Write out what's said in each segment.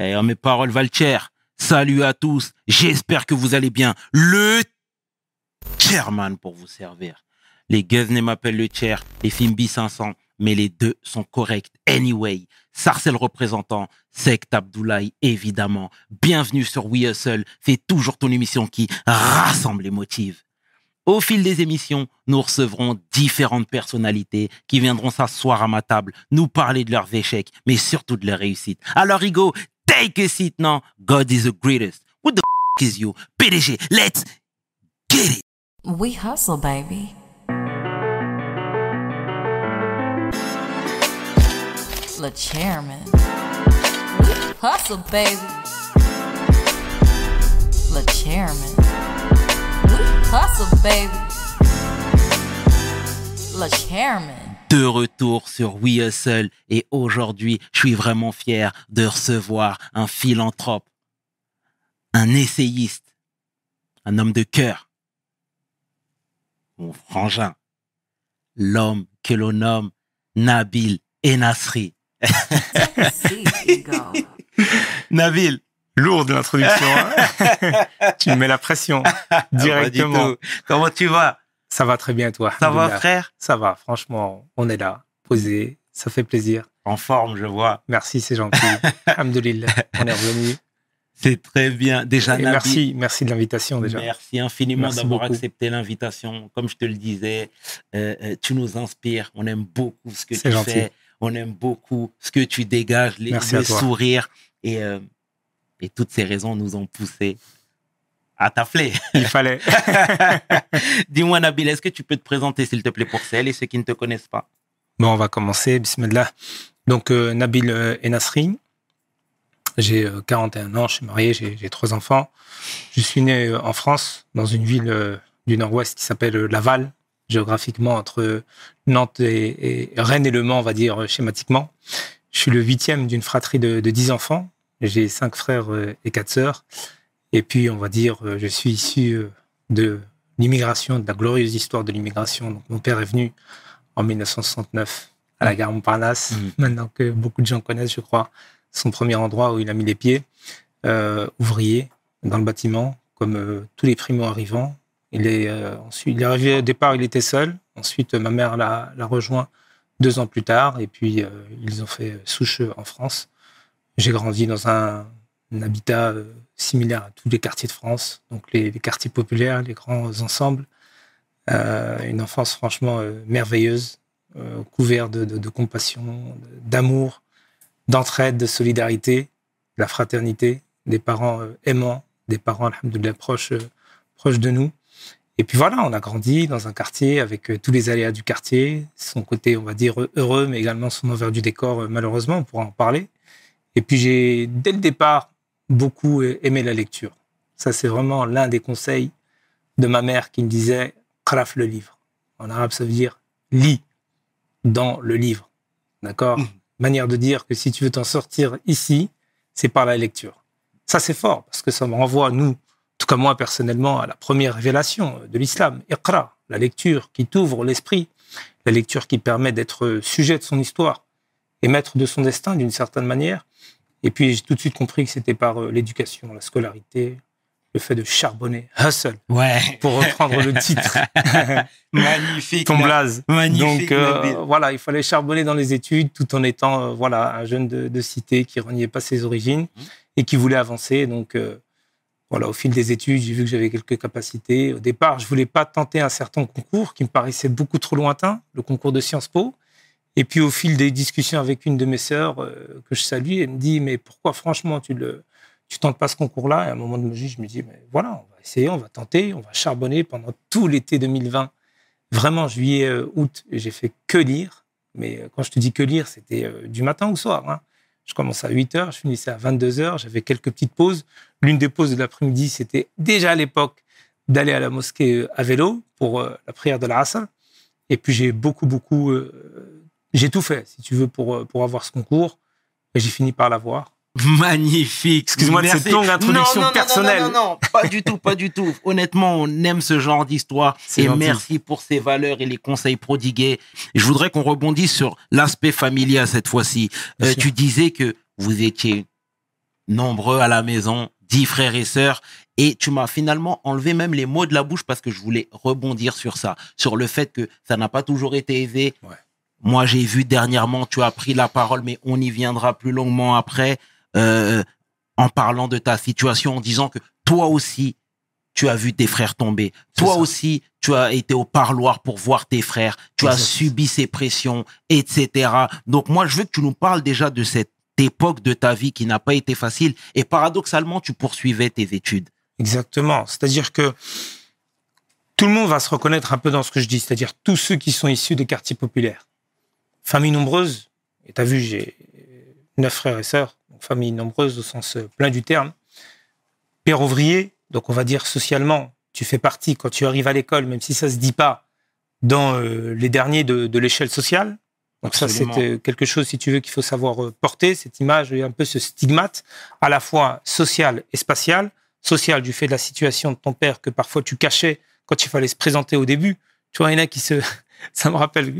Et mes paroles valent cher. Salut à tous. J'espère que vous allez bien. Le chairman pour vous servir. Les Guzney m'appellent le chair, les Fimbi 500, mais les deux sont corrects anyway. Sarcel représentant, Sect Abdoulaye évidemment. Bienvenue sur We Hustle, c'est toujours ton émission qui rassemble les motifs. Au fil des émissions, nous recevrons différentes personnalités qui viendront s'asseoir à ma table, nous parler de leurs échecs, mais surtout de leurs réussites. Alors, Rigo, take a seat now. God is the greatest. What the f is you? PDG, let's get it. We hustle, baby. The chairman. We hustle, baby. The chairman. We hustle, baby. Le chairman. De retour sur We Hustle et aujourd'hui, je suis vraiment fier de recevoir un philanthrope, un essayiste, un homme de cœur, mon frangin, l'homme que l'on nomme Nabil Enasri. Nabil, Lourde l'introduction. hein. tu me mets la pression du directement. comment tu vas? Ça va très bien, toi Ça va frère Ça va, franchement, on est là, posé, ça fait plaisir. En forme, je vois. Merci, c'est gentil. Alhamdoulilah, on est revenu. C'est très bien. Déjà, merci, merci de l'invitation déjà. Merci infiniment d'avoir accepté l'invitation. Comme je te le disais, euh, euh, tu nous inspires. On aime beaucoup ce que tu gentil. fais. On aime beaucoup ce que tu dégages, les, Merci le sourire. Et, euh, et toutes ces raisons nous ont poussé à t'appeler. Il fallait. Dis-moi, Nabil, est-ce que tu peux te présenter, s'il te plaît, pour celles et ceux qui ne te connaissent pas? Bon, on va commencer. Bismillah. Donc, euh, Nabil euh, Enasri. J'ai euh, 41 ans, je suis marié, j'ai trois enfants. Je suis né euh, en France, dans une ville euh, du nord-ouest qui s'appelle Laval, géographiquement entre Nantes et, et Rennes et Le Mans, on va dire schématiquement. Je suis le huitième d'une fratrie de, de 10 enfants. J'ai cinq frères et quatre sœurs. Et puis, on va dire, euh, je suis issu euh, de l'immigration, de la glorieuse histoire de l'immigration. Donc, mon père est venu en 1969 à la gare Montparnasse, Mhm. maintenant que beaucoup de gens connaissent, je crois, son premier endroit où il a mis les pieds, euh, ouvrier dans le bâtiment, comme euh, tous les primo-arrivants. Il est euh, ensuite, il est arrivé au départ, il était seul. Ensuite, ma mère l'a rejoint deux ans plus tard, et puis ils ont fait souche en France. J'ai grandi dans un, un habitat similaire à tous les quartiers de France, donc les, quartiers populaires, les grands ensembles. Euh, une enfance franchement euh, merveilleuse, euh, couverte de, compassion, d'amour, d'entraide, de solidarité, de la fraternité, des parents euh, aimants, des parents, alhamdoulilah, proches, proches de nous. Et puis voilà, on a grandi dans un quartier avec tous les aléas du quartier, son côté, on va dire, heureux, mais également son envers du décor, malheureusement, on pourra en parler. Et puis j'ai, dès le départ, beaucoup aimé la lecture. Ça, c'est vraiment l'un des conseils de ma mère qui me disait, craf le livre. En arabe, ça veut dire lis dans le livre. D'accord Mhm. Manière de dire que si tu veux t'en sortir ici, c'est par la lecture. Ça, c'est fort parce que ça me renvoie, nous, en tout cas moi personnellement, à la première révélation de l'islam, Iqra, la lecture qui t'ouvre l'esprit, la lecture qui permet d'être sujet de son histoire et maître de son destin d'une certaine manière. Et puis j'ai tout de suite compris que c'était par euh, l'éducation, la scolarité, le fait de charbonner, hustle, Ouais. pour reprendre le titre, Magnifique. ton blaze. Magnifique. Donc euh, voilà, il fallait charbonner dans les études tout en étant euh, voilà un jeune de, de cité qui reniait pas ses origines Mhm. et qui voulait avancer. Donc euh, voilà, au fil des études, j'ai vu que j'avais quelques capacités. Au départ, je voulais pas tenter un certain concours qui me paraissait beaucoup trop lointain, le concours de Sciences Po. Et puis au fil des discussions avec une de mes sœurs euh, que je salue, elle me dit mais pourquoi franchement tu le tu tentes pas ce concours-là? Et à un moment de ma vie, je me dis mais voilà, on va essayer, on va tenter, on va charbonner pendant tout l'été 2020 vraiment juillet, euh, août, j'ai fait que lire. Mais euh, quand je te dis que lire, c'était du matin au soir. hein. Je commençais à 8 heures, je finissais à 22 heures, j'avais quelques petites pauses. L'une des pauses de l'après-midi, c'était déjà à l'époque d'aller à la mosquée à vélo pour la prière de l'Asr. Et puis j'ai beaucoup, beaucoup, j'ai tout fait, si tu veux, pour, euh, pour avoir ce concours. Et j'ai fini par l'avoir. Magnifique. Excuse-moi de Merci. cette longue introduction Non, non, non, personnelle. Non, non, non, pas du tout, pas du tout. Honnêtement, on aime ce genre d'histoire. C'est Et gentil. merci pour ces valeurs et les conseils prodigués. Je voudrais qu'on rebondisse sur l'aspect familial cette fois-ci. Euh, tu disais que vous étiez nombreux à la maison, dix frères et sœurs, et tu m'as finalement enlevé même les mots de la bouche parce que je voulais rebondir sur ça, sur le fait que ça n'a pas toujours été aisé. Ouais. Moi, j'ai vu dernièrement, tu as pris la parole, mais on y viendra plus longuement après, euh, en parlant de ta situation, en disant que toi aussi, tu as vu tes frères tomber. Toi ça. aussi, tu as été au parloir pour voir tes frères. Tu as subi ces pressions, etc. Donc moi, je veux que tu nous parles déjà de cette époque de ta vie qui n'a pas été facile. Et paradoxalement, tu poursuivais tes études. Exactement. C'est-à-dire que tout le monde va se reconnaître un peu dans ce que je dis, c'est-à-dire tous ceux qui sont issus des quartiers populaires. Famille nombreuse, et tu as vu, j'ai neuf frères et sœurs, donc famille nombreuse au sens euh, plein du terme. Père ouvrier, donc on va dire socialement, tu fais partie quand tu arrives à l'école, même si ça se dit pas, dans euh, les derniers de, de l'échelle sociale. Donc ça, c'est euh, quelque chose, si tu veux, qu'il faut savoir porter, cette image et un peu ce stigmate, à la fois social et spatial. Social du fait de la situation de ton père que parfois tu cachais quand il fallait se présenter au début. Tu vois, il y en a qui se... Ça me rappelle...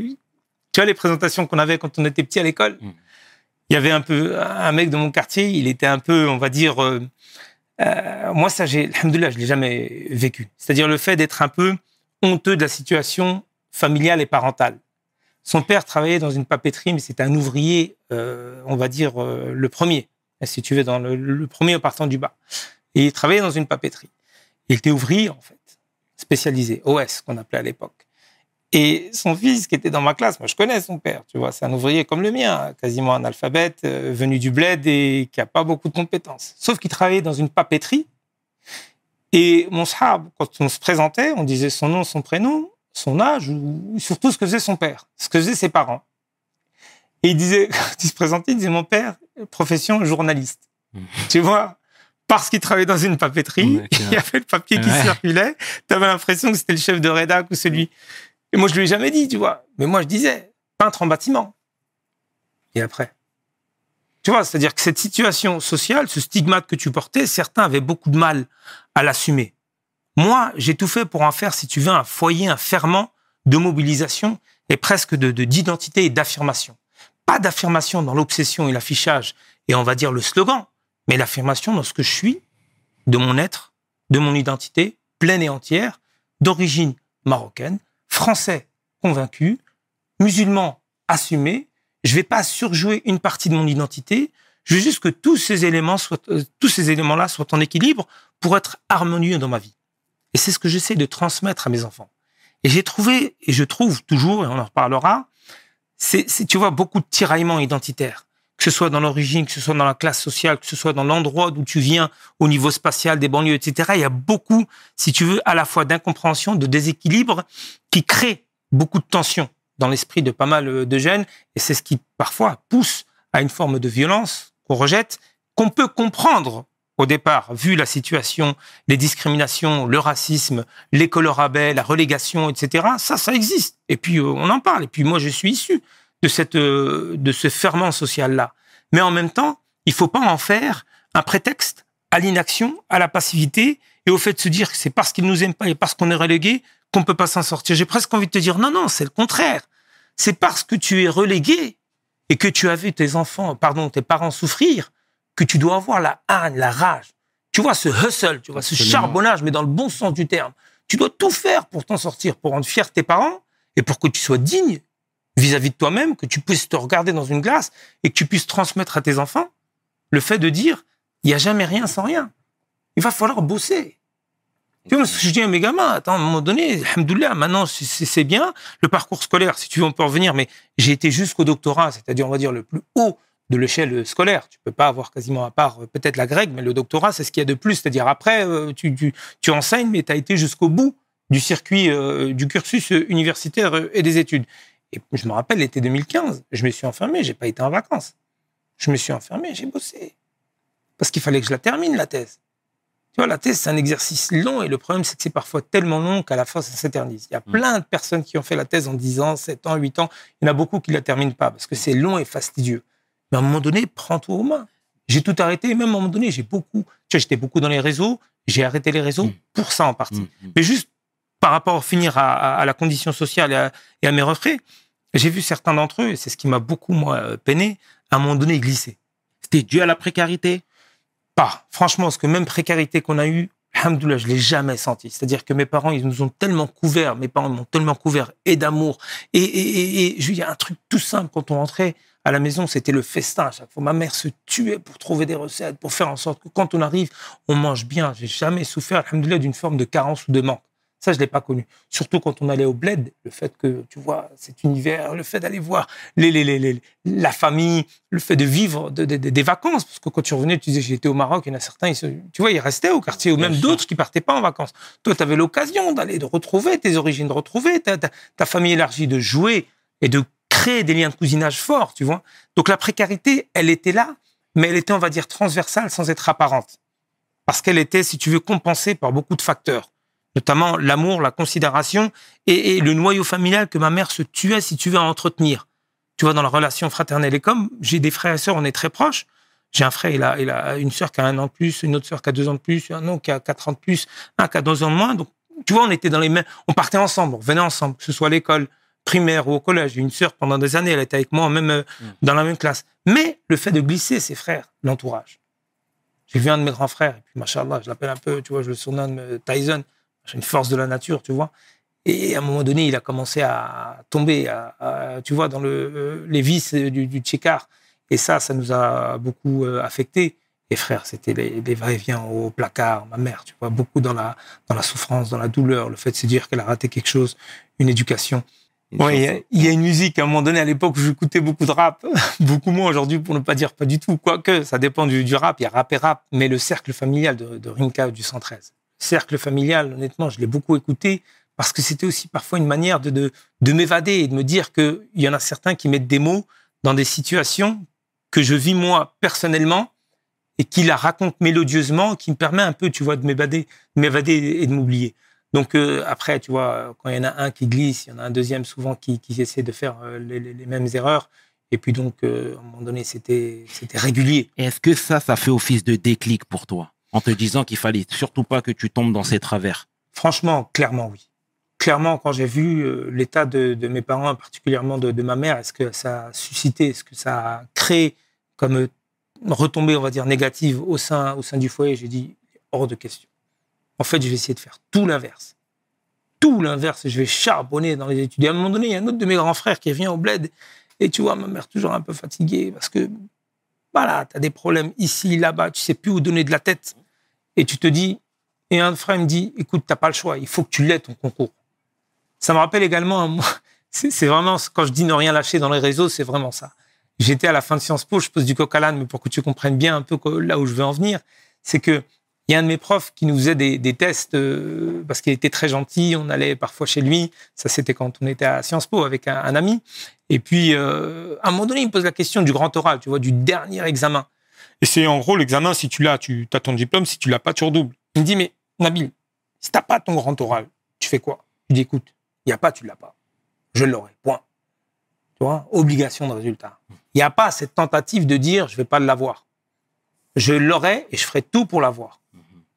Tu vois les présentations qu'on avait quand on était petit à l'école Mm. Il y avait un peu un mec de mon quartier, il était un peu, on va dire... euh, euh, moi, ça, j'ai, alhamdoulilah, je l'ai jamais vécu. C'est-à-dire le fait d'être un peu honteux de la situation familiale et parentale. Son père travaillait dans une papeterie, mais c'était un ouvrier, euh, on va dire, euh, le premier, si tu veux, dans le, le premier en partant du bas. Et il travaillait dans une papeterie. Il était ouvrier, en fait, spécialisé, OS, qu'on appelait à l'époque. Et son fils, qui était dans ma classe, moi je connais son père, tu vois, c'est un ouvrier comme le mien, quasiment analphabète, euh, venu du bled et qui a pas beaucoup de compétences. Sauf qu'il travaillait dans une papeterie. Et mon sahab, quand on se présentait, on disait son nom, son prénom, son âge, ou surtout ce que faisait son père, ce que faisaient ses parents. Et il disait, quand il se présentait, il disait mon père, profession journaliste. Mhm. Tu vois, parce qu'il travaillait dans une papeterie, il y avait le papier qui circulait, tu avais l'impression que c'était le chef de rédac ou celui. Et moi, je lui ai jamais dit, tu vois. Mais moi, je disais, peintre en bâtiment. Et après Tu vois, c'est-à-dire que cette situation sociale, ce stigmate que tu portais, certains avaient beaucoup de mal à l'assumer. Moi, j'ai tout fait pour en faire, si tu veux, un foyer, un ferment de mobilisation et presque de de- d'identité et d'affirmation. Pas d'affirmation dans l'obsession et l'affichage et on va dire le slogan, mais l'affirmation dans ce que je suis, de mon être, de mon identité pleine et entière, d'origine marocaine, français convaincu, musulman assumé. Je vais pas surjouer une partie de mon identité. Je veux juste que tous ces éléments soient, euh, tous ces éléments-là soient en équilibre pour être harmonieux dans ma vie. Et c'est ce que j'essaie de transmettre à mes enfants. Et j'ai trouvé, et je trouve toujours, et on en reparlera, c'est, tu vois, beaucoup de tiraillements identitaires. Que ce soit dans l'origine, que ce soit dans la classe sociale, que ce soit dans l'endroit d'où tu viens, au niveau spatial, des banlieues, etc. Il y a beaucoup, si tu veux, à la fois d'incompréhension, de déséquilibre, qui crée beaucoup de tension dans l'esprit de pas mal euh, de jeunes. Et c'est ce qui, parfois, pousse à une forme de violence qu'on rejette, qu'on peut comprendre au départ, vu la situation, les discriminations, le racisme, l'école au rabais, la relégation, etc. Ça, ça existe. Et puis, euh, on en parle. Et puis, moi, je suis issu de cette, euh, de ce ferment social-là. Mais en même temps, il faut pas en faire un prétexte à l'inaction, à la passivité et au fait de se dire que c'est parce qu'ils nous aiment pas et parce qu'on est relégué qu'on peut pas s'en sortir. J'ai presque envie de te dire non, non, c'est le contraire. C'est parce que tu es relégué et que tu as vu tes enfants, pardon, tes parents souffrir que tu dois avoir la haine, la rage. Tu vois ce hustle, tu vois ce charbonnage, mais dans le bon sens du terme. Tu dois tout faire pour t'en sortir, pour rendre fier tes parents et pour que tu sois digne vis-à-vis de toi-même, que tu puisses te regarder dans une glace et que tu puisses transmettre à tes enfants le fait de dire il n'y a jamais rien sans rien. Il va falloir bosser. Tu vois, je dis à mes gamins, attends, à un moment donné, alhamdoulilah, maintenant, c'est- bien. Le parcours scolaire, si tu veux, on peut en revenir, mais j'ai été jusqu'au doctorat, c'est-à-dire, on va dire, le plus haut de l'échelle scolaire. Tu peux pas avoir quasiment, à part euh, peut-être la grecque, mais le doctorat, c'est ce qu'il y a de plus. C'est-à-dire, après, euh, tu, tu, enseignes, mais tu as été jusqu'au bout du circuit, euh, du cursus universitaire et des études. Et je me rappelle, l'été 2015, je me suis enfermé, j'ai pas été en vacances. Je me suis enfermé, j'ai bossé. Parce qu'il fallait que je la termine, la thèse. Tu vois, la thèse, c'est un exercice long et le problème, c'est que c'est parfois tellement long qu'à la fin, ça s'éternise. Il y a Mm. plein de personnes qui ont fait la thèse en 10 ans, 7 ans, 8 ans. Il y en a beaucoup qui la terminent pas parce que c'est long et fastidieux. Mais à un moment donné, prends-toi aux mains. J'ai tout arrêté et même à un moment donné, j'ai beaucoup, tu vois, j'étais beaucoup dans les réseaux. J'ai arrêté les réseaux Mm. pour ça en partie. Mm. Mais juste par rapport à finir à, à- à la condition sociale et à, et à mes refrains, j'ai vu certains d'entre eux, et c'est ce qui m'a beaucoup, moi, euh, peiné, à un moment donné glisser. C'était dû à la précarité pas. Franchement, parce que même précarité qu'on a eue, Alhamdoulilah, je l'ai jamais senti. C'est-à-dire que mes parents, ils nous ont tellement couverts, mes parents m'ont tellement couvert et d'amour. Et, et, et, et je veux dire un truc tout simple quand on rentrait à la maison, c'était le festin à chaque fois. Ma mère se tuait pour trouver des recettes, pour faire en sorte que quand on arrive, on mange bien. J'ai jamais souffert, alhamdoulilah, d'une forme de carence ou de manque. Ça, je l'ai pas connu. Surtout quand on allait au bled, le fait que, tu vois, cet univers, le fait d'aller voir les, les, les, les- la famille, le fait de vivre de- de- de- des vacances. Parce que quand tu revenais, tu disais, j'étais au Maroc, il y en a certains, ils se- tu vois, ils restaient au quartier, ou même d'autres qui partaient pas en vacances. Toi, tu avais l'occasion d'aller, de retrouver tes origines, de retrouver ta, ta, ta famille élargie, de jouer et de créer des liens de cousinage forts, tu vois. Donc la précarité, elle était là, mais elle était, on va dire, transversale sans être apparente. Parce qu'elle était, si tu veux, compensée par beaucoup de facteurs, notamment l'amour, la considération et, et le noyau familial que ma mère se tuait, si tu veux, à entretenir. Tu vois, dans la relation fraternelle. Et comme j'ai des frères et sœurs, on est très proches. J'ai un frère, il a, il a une sœur qui a un an de plus, une autre sœur qui a deux ans de plus, un autre qui a quatre ans de plus, un qui a deux ans de moins. Donc, tu vois, on était dans les mêmes, on partait ensemble, on revenait ensemble, que ce soit à l'école primaire ou au collège. J'ai une sœur pendant des années, elle était avec moi même euh, dans la même classe. Mais le fait de glisser ses frères, l'entourage. J'ai vu un de mes grands frères, et puis, machallah, je l'appelle un peu, tu vois, je le surnomme euh, Tyson. J'ai une force de la nature, tu vois. Et à un moment donné, il a commencé à tomber, à, à, tu vois, dans le, euh, les vices du, du. Et ça, ça nous a beaucoup euh, affectés. Et frère, c'était les, les va-et-vient au placard, ma mère, tu vois, beaucoup dans la, dans la souffrance, dans la douleur, le fait de se dire qu'elle a raté quelque chose, une éducation. Ouais, il y a- il y, a une musique à un moment donné à l'époque où j'écoutais beaucoup de rap, beaucoup moins aujourd'hui pour ne pas dire pas du tout, quoique ça dépend du, du rap, il y a rap et rap, mais le cercle familial de, de Rinka du 113. Cercle familial, honnêtement, je l'ai beaucoup écouté parce que c'était aussi parfois une manière de, de, de m'évader et de me dire qu'il y en a certains qui mettent des mots dans des situations que je vis moi personnellement et qui la racontent mélodieusement, qui me permet un peu, tu vois, de m'évader, de m'évader et de m'oublier. Donc euh, après, tu vois, quand il y en a un qui glisse, il y en a un deuxième souvent qui, qui essaie de faire euh, les, mêmes erreurs. Et puis donc, euh, à un moment donné, c'était c'était régulier. Est-ce que ça, ça fait office de déclic pour toi? En te disant qu'il fallait surtout pas que tu tombes dans ces travers. Franchement, clairement, oui. Clairement, quand j'ai vu euh, l'état de, mes parents, particulièrement de, ma mère, est-ce que ça a suscité, est-ce que ça a créé comme euh, retombée, on va dire, négative au sein, au sein du foyer, j'ai dit, hors de question. En fait, je vais essayer de faire tout l'inverse. Tout l'inverse. Je vais charbonner dans les études. À un moment donné, il y a un autre de mes grands frères qui vient au bled. Et tu vois, ma mère toujours un peu fatiguée parce que, voilà, tu as des problèmes ici, là-bas, tu sais plus où donner de la tête. Et tu te dis, et un frère me dit, écoute, t'as pas le choix, il faut que tu l'aies ton concours. Ça me rappelle également, c'est vraiment, quand je dis ne rien lâcher dans les réseaux, c'est vraiment ça. J'étais à la fin de Sciences Po, je pose du coq à l'âne, mais pour que tu comprennes bien un peu là où je veux en venir, c'est que il y a un de mes profs qui nous faisait des, tests euh, parce qu'il était très gentil. On allait parfois chez lui. Ça, c'était quand on était à Sciences Po avec un, un ami. Et puis, euh, à un moment donné, il me pose la question du grand oral, tu vois, du dernier examen. Et c'est en gros l'examen, si tu l'as, tu as ton diplôme. Si tu l'as pas, tu redoubles. Il me dit, mais Nabil, si t'as pas ton grand oral, tu fais quoi? Je dis, écoute, il n'y a pas, tu l'as pas. Je l'aurai. Point. Tu vois, obligation de résultat. Il n'y a pas cette tentative de dire, je vais pas l'avoir. Je l'aurai et je ferai tout pour l'avoir.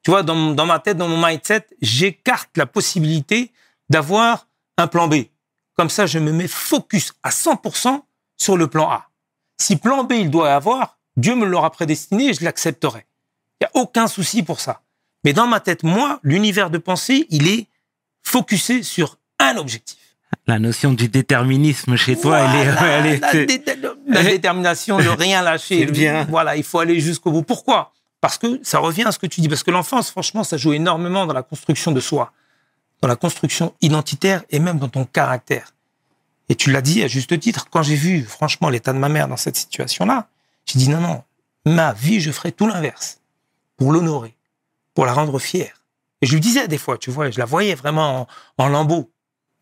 Tu vois, dans, dans ma tête, dans mon mindset, j'écarte la possibilité d'avoir un plan B. Comme ça, je me mets focus à 100% sur le plan A. Si plan B, il doit y avoir, Dieu me l'aura prédestiné et je l'accepterai. Il n'y a aucun souci pour ça. Mais dans ma tête, moi, l'univers de pensée, il est focusé sur un objectif. La notion du déterminisme chez toi, elle est, Voilà, elle est, la, dé- la détermination de rien lâcher. Bien. Voilà, il faut aller jusqu'au bout. Pourquoi? Parce que ça revient à ce que tu dis. Parce que l'enfance, franchement, ça joue énormément dans la construction de soi, dans la construction identitaire et même dans ton caractère. Et tu l'as dit à juste titre. Quand j'ai vu, franchement, l'état de ma mère dans cette situation-là, j'ai dit non, non, ma vie, je ferai tout l'inverse pour l'honorer, pour la rendre fière. Et je lui disais des fois, tu vois, je la voyais vraiment en, en lambeaux.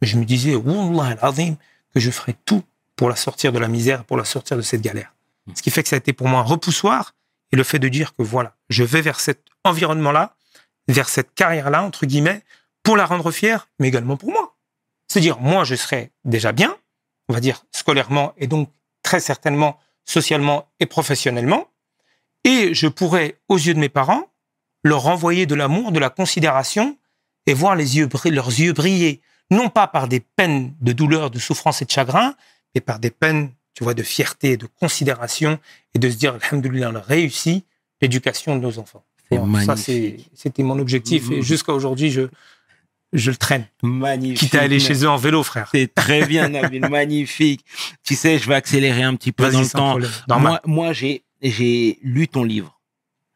Mais je me disais, Wallah al-Azim, que je ferai tout pour la sortir de la misère, pour la sortir de cette galère. Ce qui fait que ça a été pour moi un repoussoir et le fait de dire que voilà, je vais vers cet environnement-là, vers cette carrière-là, entre guillemets, pour la rendre fière, mais également pour moi. C'est-à-dire, moi, je serai déjà bien, on va dire scolairement et donc très certainement socialement et professionnellement, et je pourrais, aux yeux de mes parents, leur renvoyer de l'amour, de la considération et voir les yeux, bri- leurs yeux briller, non pas par des peines de douleur, de souffrance et de chagrin, mais par des peines, tu vois, de fierté, de considération et de se dire, Alhamdulillah, on a réussi, l'éducation de nos enfants. Bon, ça, c'était mon objectif. Et Mhm. jusqu'à aujourd'hui, je, je le traîne. Magnifique. Quitte à aller chez eux en vélo, frère. C'est très bien, Nabil. Magnifique. Tu sais, je vais accélérer un petit peu dans le temps. Moi, moi j'ai, j'ai lu ton livre.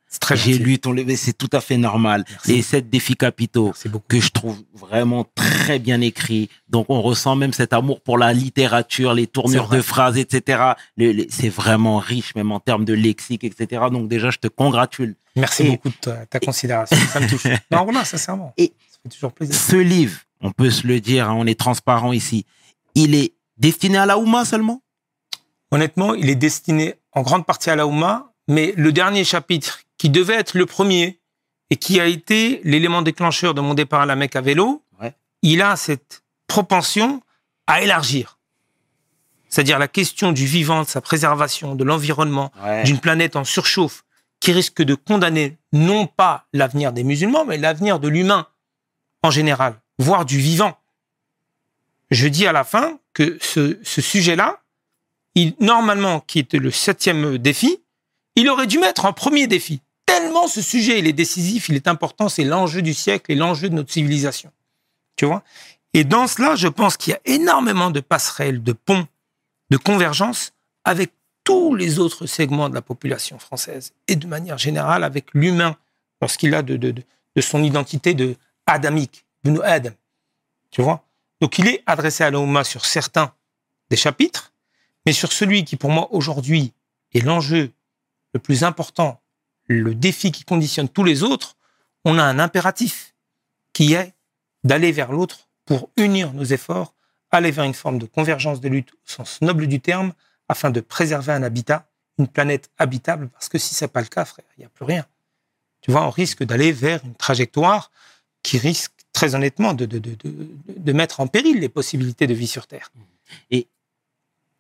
C'est très J'ai lu ton livre et c'est tout à fait normal. Merci. Les sept défis capitaux que je trouve vraiment très bien écrits. Donc, on ressent même cet amour pour la littérature, les tournures de phrases, etc. Le- le- c'est vraiment riche, même en termes de lexique, etc. Donc, déjà, je te congratule. Merci Et- beaucoup de ta, ta considération. Ça me touche. Non, voilà, sincèrement. Et- toujours plaisir. Ce livre, on peut se le dire, hein, on est transparent ici, il est destiné à la Ouma seulement? Honnêtement, il est destiné en grande partie à la Oumma, mais le dernier chapitre, qui devait être le premier et qui a été l'élément déclencheur de mon départ à la Mecque à vélo, Ouais. il a cette propension à élargir. C'est-à-dire la question du vivant, de sa préservation, de l'environnement, d'une planète en surchauffe, qui risque de condamner non pas l'avenir des musulmans, mais l'avenir de l'humain en général, voire du vivant. Je dis à la fin que ce, sujet-là, il, normalement, qui était le septième défi, il aurait dû mettre en premier défi. Tellement ce sujet, il est décisif, il est important, c'est l'enjeu du siècle et l'enjeu de notre civilisation. Tu vois? Et dans cela, je pense qu'il y a énormément de passerelles, de ponts, de convergence avec tous les autres segments de la population française et de manière générale avec l'humain lorsqu'il a de, de son identité de adamique, de Adam. Tu vois? Donc il est adressé à l'Ouma sur certains des chapitres, mais sur celui qui pour moi aujourd'hui est l'enjeu le plus important, le défi qui conditionne tous les autres, on a un impératif qui est d'aller vers l'autre pour unir nos efforts, aller vers une forme de convergence de lutte au sens noble du terme, afin de préserver un habitat, une planète habitable, parce que si c'est pas le cas, frère, il n'y a plus rien. Tu vois, on risque d'aller vers une trajectoire qui risque très honnêtement de, de, de, de, de mettre en péril les possibilités de vie sur Terre.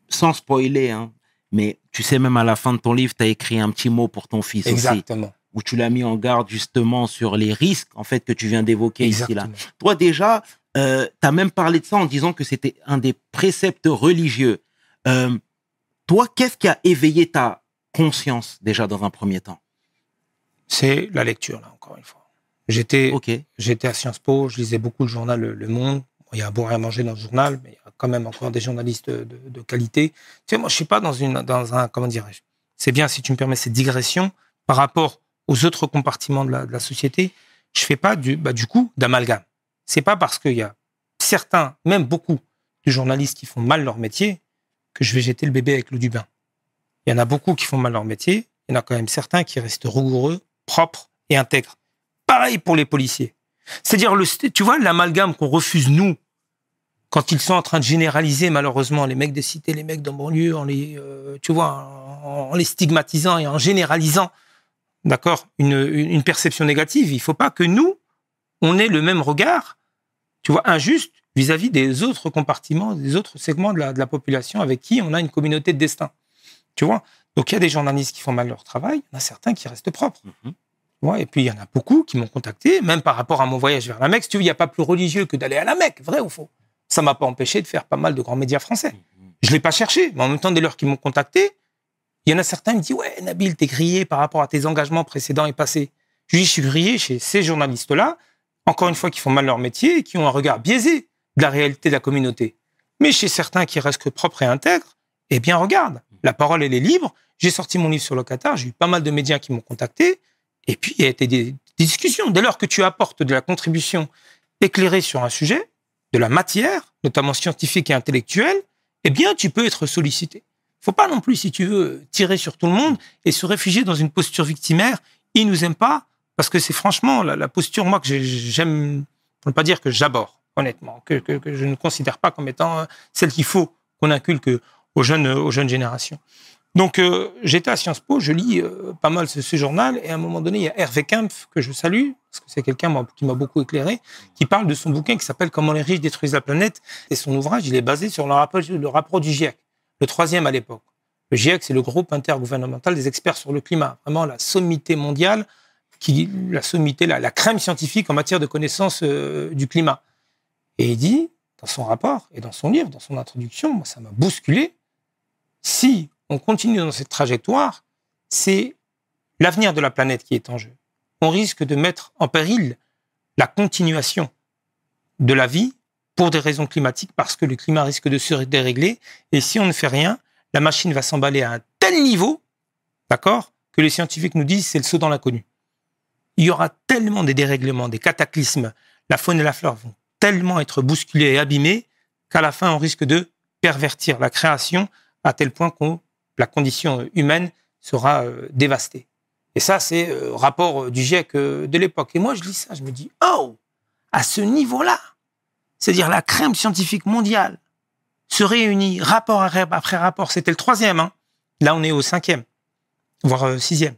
Sans spoiler, hein, mais tu sais, même à la fin de ton livre, tu as écrit un petit mot pour ton fils aussi, Exactement. où tu l'as mis en garde justement sur les risques en fait que tu viens d'évoquer ici là. Toi déjà, euh, tu as même parlé de ça en disant que c'était un des préceptes religieux. Euh, toi, qu'est-ce qui a éveillé ta conscience déjà dans un premier temps? C'est la lecture, là, encore une fois. J'étais à Sciences Po, je lisais beaucoup le journal Le, Monde. Il y a bon à manger dans le journal, mais il y a quand même encore des journalistes de, de- de qualité. Tu sais, moi, je suis pas dans une, dans un, comment dirais-je C'est bien, si tu me permets cette digression, par rapport aux autres compartiments de la, de la société, je fais pas du, bah, du coup, d'amalgame. C'est pas parce qu'il y a certains, même beaucoup, de journalistes qui font mal leur métier que je vais jeter le bébé avec l'eau du bain. Il y en a beaucoup qui font mal leur métier. Il y en a quand même certains qui restent rigoureux, propres et intègres. Pareil pour les policiers. C'est-à-dire, tu vois, l'amalgame qu'on refuse, nous, quand ils sont en train de généraliser, malheureusement, les mecs des cités, les mecs de banlieue, en les, euh, tu vois, en, les stigmatisant et en généralisant, d'accord, une, perception négative. Il faut pas que nous, on ait le même regard, tu vois, injuste vis-à-vis des autres compartiments, des autres segments de la, de la population avec qui on a une communauté de destin. Tu vois? Donc, il y a des journalistes qui font mal leur travail, il y en a certains qui restent propres. Mhm. Ouais, et puis, il y en a beaucoup qui m'ont contacté, même par rapport à mon voyage vers la Mecque. Si tu veux, il n'y a pas plus religieux que d'aller à la Mecque, vrai ou faux? Ça m'a pas empêché de faire pas mal de grands médias français. Je l'ai pas cherché, mais en même temps, dès lors qu'ils m'ont contacté, il y en a certains qui me disent Ouais, Nabil, t'es grillé par rapport à tes engagements précédents et passés. Je dis Je suis grillé chez ces journalistes-là, encore une fois, qui font mal leur métier et qui ont un regard biaisé de la réalité de la communauté. Mais chez certains qui restent propres et intègres, eh bien, regarde, la parole, elle est libre. J'ai sorti mon livre sur le Qatar, j'ai eu pas mal de médias qui m'ont contacté. Et puis, il y a été des, discussions. Dès lors que tu apportes de la contribution éclairée sur un sujet, de la matière, notamment scientifique et intellectuelle, eh bien, tu peux être sollicité. Faut pas non plus, si tu veux, tirer sur tout le monde et se réfugier dans une posture victimaire. Ils nous aiment pas parce que c'est franchement la, posture, moi, que j'ai- j'aime, pour ne pas dire que j'aborde, honnêtement, que, que, que je ne considère pas comme étant euh, celle qu'il faut qu'on inculque aux jeunes, aux jeunes générations. Donc, euh, j'étais à Sciences Po, je lis euh, pas mal ce, ce journal, et à un moment donné, il y a Hervé Kempf, que je salue, parce que c'est quelqu'un qui m'a beaucoup éclairé, qui parle de son bouquin qui s'appelle Comment les riches détruisent la planète. Et son ouvrage, il est basé sur le rapport, du GIEC, le troisième à l'époque. Le GIEC, c'est le groupe intergouvernemental des experts sur le climat, vraiment la sommité mondiale, qui, la sommité, la, la crème scientifique en matière de connaissance euh, du climat. Et il dit, dans son rapport et dans son livre, dans son introduction, moi, ça m'a bousculé. Si on continue dans cette trajectoire, c'est l'avenir de la planète qui est en jeu. On risque de mettre en péril la continuation de la vie pour des raisons climatiques, parce que le climat risque de se dérégler. Et si on ne fait rien, la machine va s'emballer à un tel niveau, d'accord, que les scientifiques nous disent c'est le saut dans l'inconnu. Il y aura tellement des dérèglements, des cataclysmes, la faune et la flore vont tellement être bousculées et abîmées qu'à la fin, on risque de pervertir la création à tel point que la condition humaine sera euh, dévastée. Et ça, c'est le rapport du GIEC euh, de l'époque. Et moi, je lis ça, je me dis, oh, à ce niveau-là, c'est-à-dire la crème scientifique mondiale, se réunit rapport après rapport. C'était le troisième. Hein. Là, on est au cinquième, voire euh, sixième.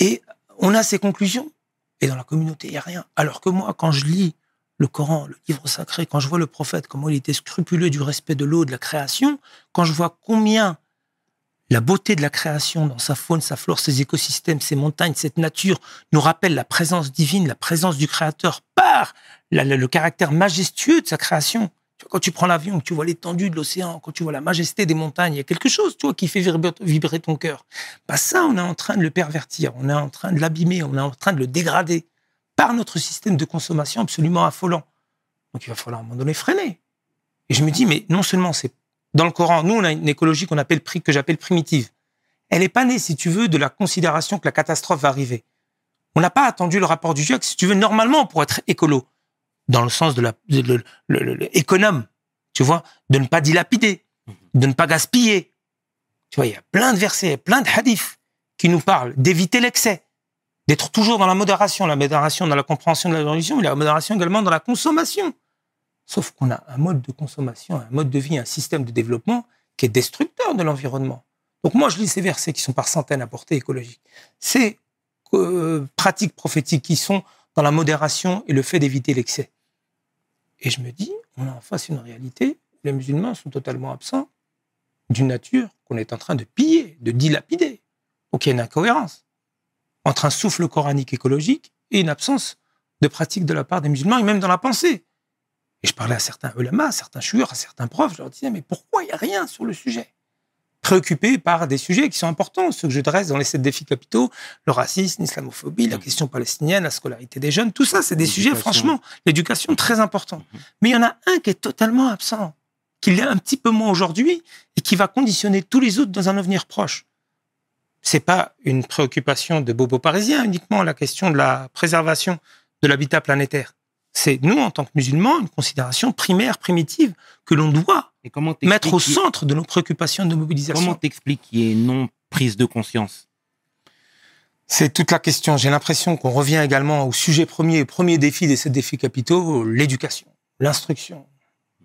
Et on a ces conclusions. Et dans la communauté, il n'y a rien. Alors que moi, quand je lis le Coran, le livre sacré, quand je vois le prophète, comment il était scrupuleux du respect de l'eau, de la création, quand je vois combien la beauté de la création dans sa faune, sa flore, ses écosystèmes, ses montagnes, cette nature nous rappelle la présence divine, la présence du Créateur par le caractère majestueux de sa création. Quand tu prends l'avion, tu vois l'étendue de l'océan, quand tu vois la majesté des montagnes, il y a quelque chose, toi, qui fait vibrer ton cœur. Bah ça, on est en train de le pervertir, on est en train de l'abîmer, on est en train de le dégrader par notre système de consommation absolument affolant. Donc il va falloir à un moment donné freiner. Et je me dis, mais non seulement c'est dans le Coran, nous, on a une écologie qu'on appelle, que j'appelle primitive. Elle n'est pas née, si tu veux, de la considération que la catastrophe va arriver. On n'a pas attendu le rapport du GIEC, si tu veux, normalement, pour être écolo, dans le sens de la, tu vois, de ne pas dilapider, de ne pas gaspiller. Tu vois, il y a plein de versets, plein de hadiths qui nous parlent d'éviter l'excès, d'être toujours dans la modération, la modération dans la compréhension de la religion, mais la modération également dans la consommation. Sauf qu'on a un mode de consommation, un mode de vie, un système de développement qui est destructeur de l'environnement. Donc moi, je lis ces versets qui sont par centaines à portée écologique. Ces euh, pratiques prophétiques qui sont dans la modération et le fait d'éviter l'excès. Et je me dis, on a en face une réalité, les musulmans sont totalement absents d'une nature qu'on est en train de piller, de dilapider. Donc il y a une incohérence entre un souffle coranique écologique et une absence de pratique de la part des musulmans et même dans la pensée. Et je parlais à certains ulama, à certains chouurs, à certains profs, je leur disais, mais pourquoi il n'y a rien sur le sujet? Préoccupés par des sujets qui sont importants, ceux que je dresse dans les sept défis capitaux, le racisme, l'islamophobie, la mmh. question palestinienne, la scolarité des jeunes, tout ça, c'est des sujets, franchement, l'éducation très important. Mmh. Mais il y en a un qui est totalement absent, qui l'est un petit peu moins aujourd'hui et qui va conditionner tous les autres dans un avenir proche. C'est pas une préoccupation de bobo parisien uniquement, la question de la préservation de l'habitat planétaire c'est nous, en tant que musulmans, une considération primaire, primitive, que l'on doit mettre au centre de nos préoccupations de mobilisation. Comment t'expliques qu'il y ait non prise de conscience? C'est toute la question. J'ai l'impression qu'on revient également au sujet premier, premier défi de ces défis capitaux, l'éducation, l'instruction.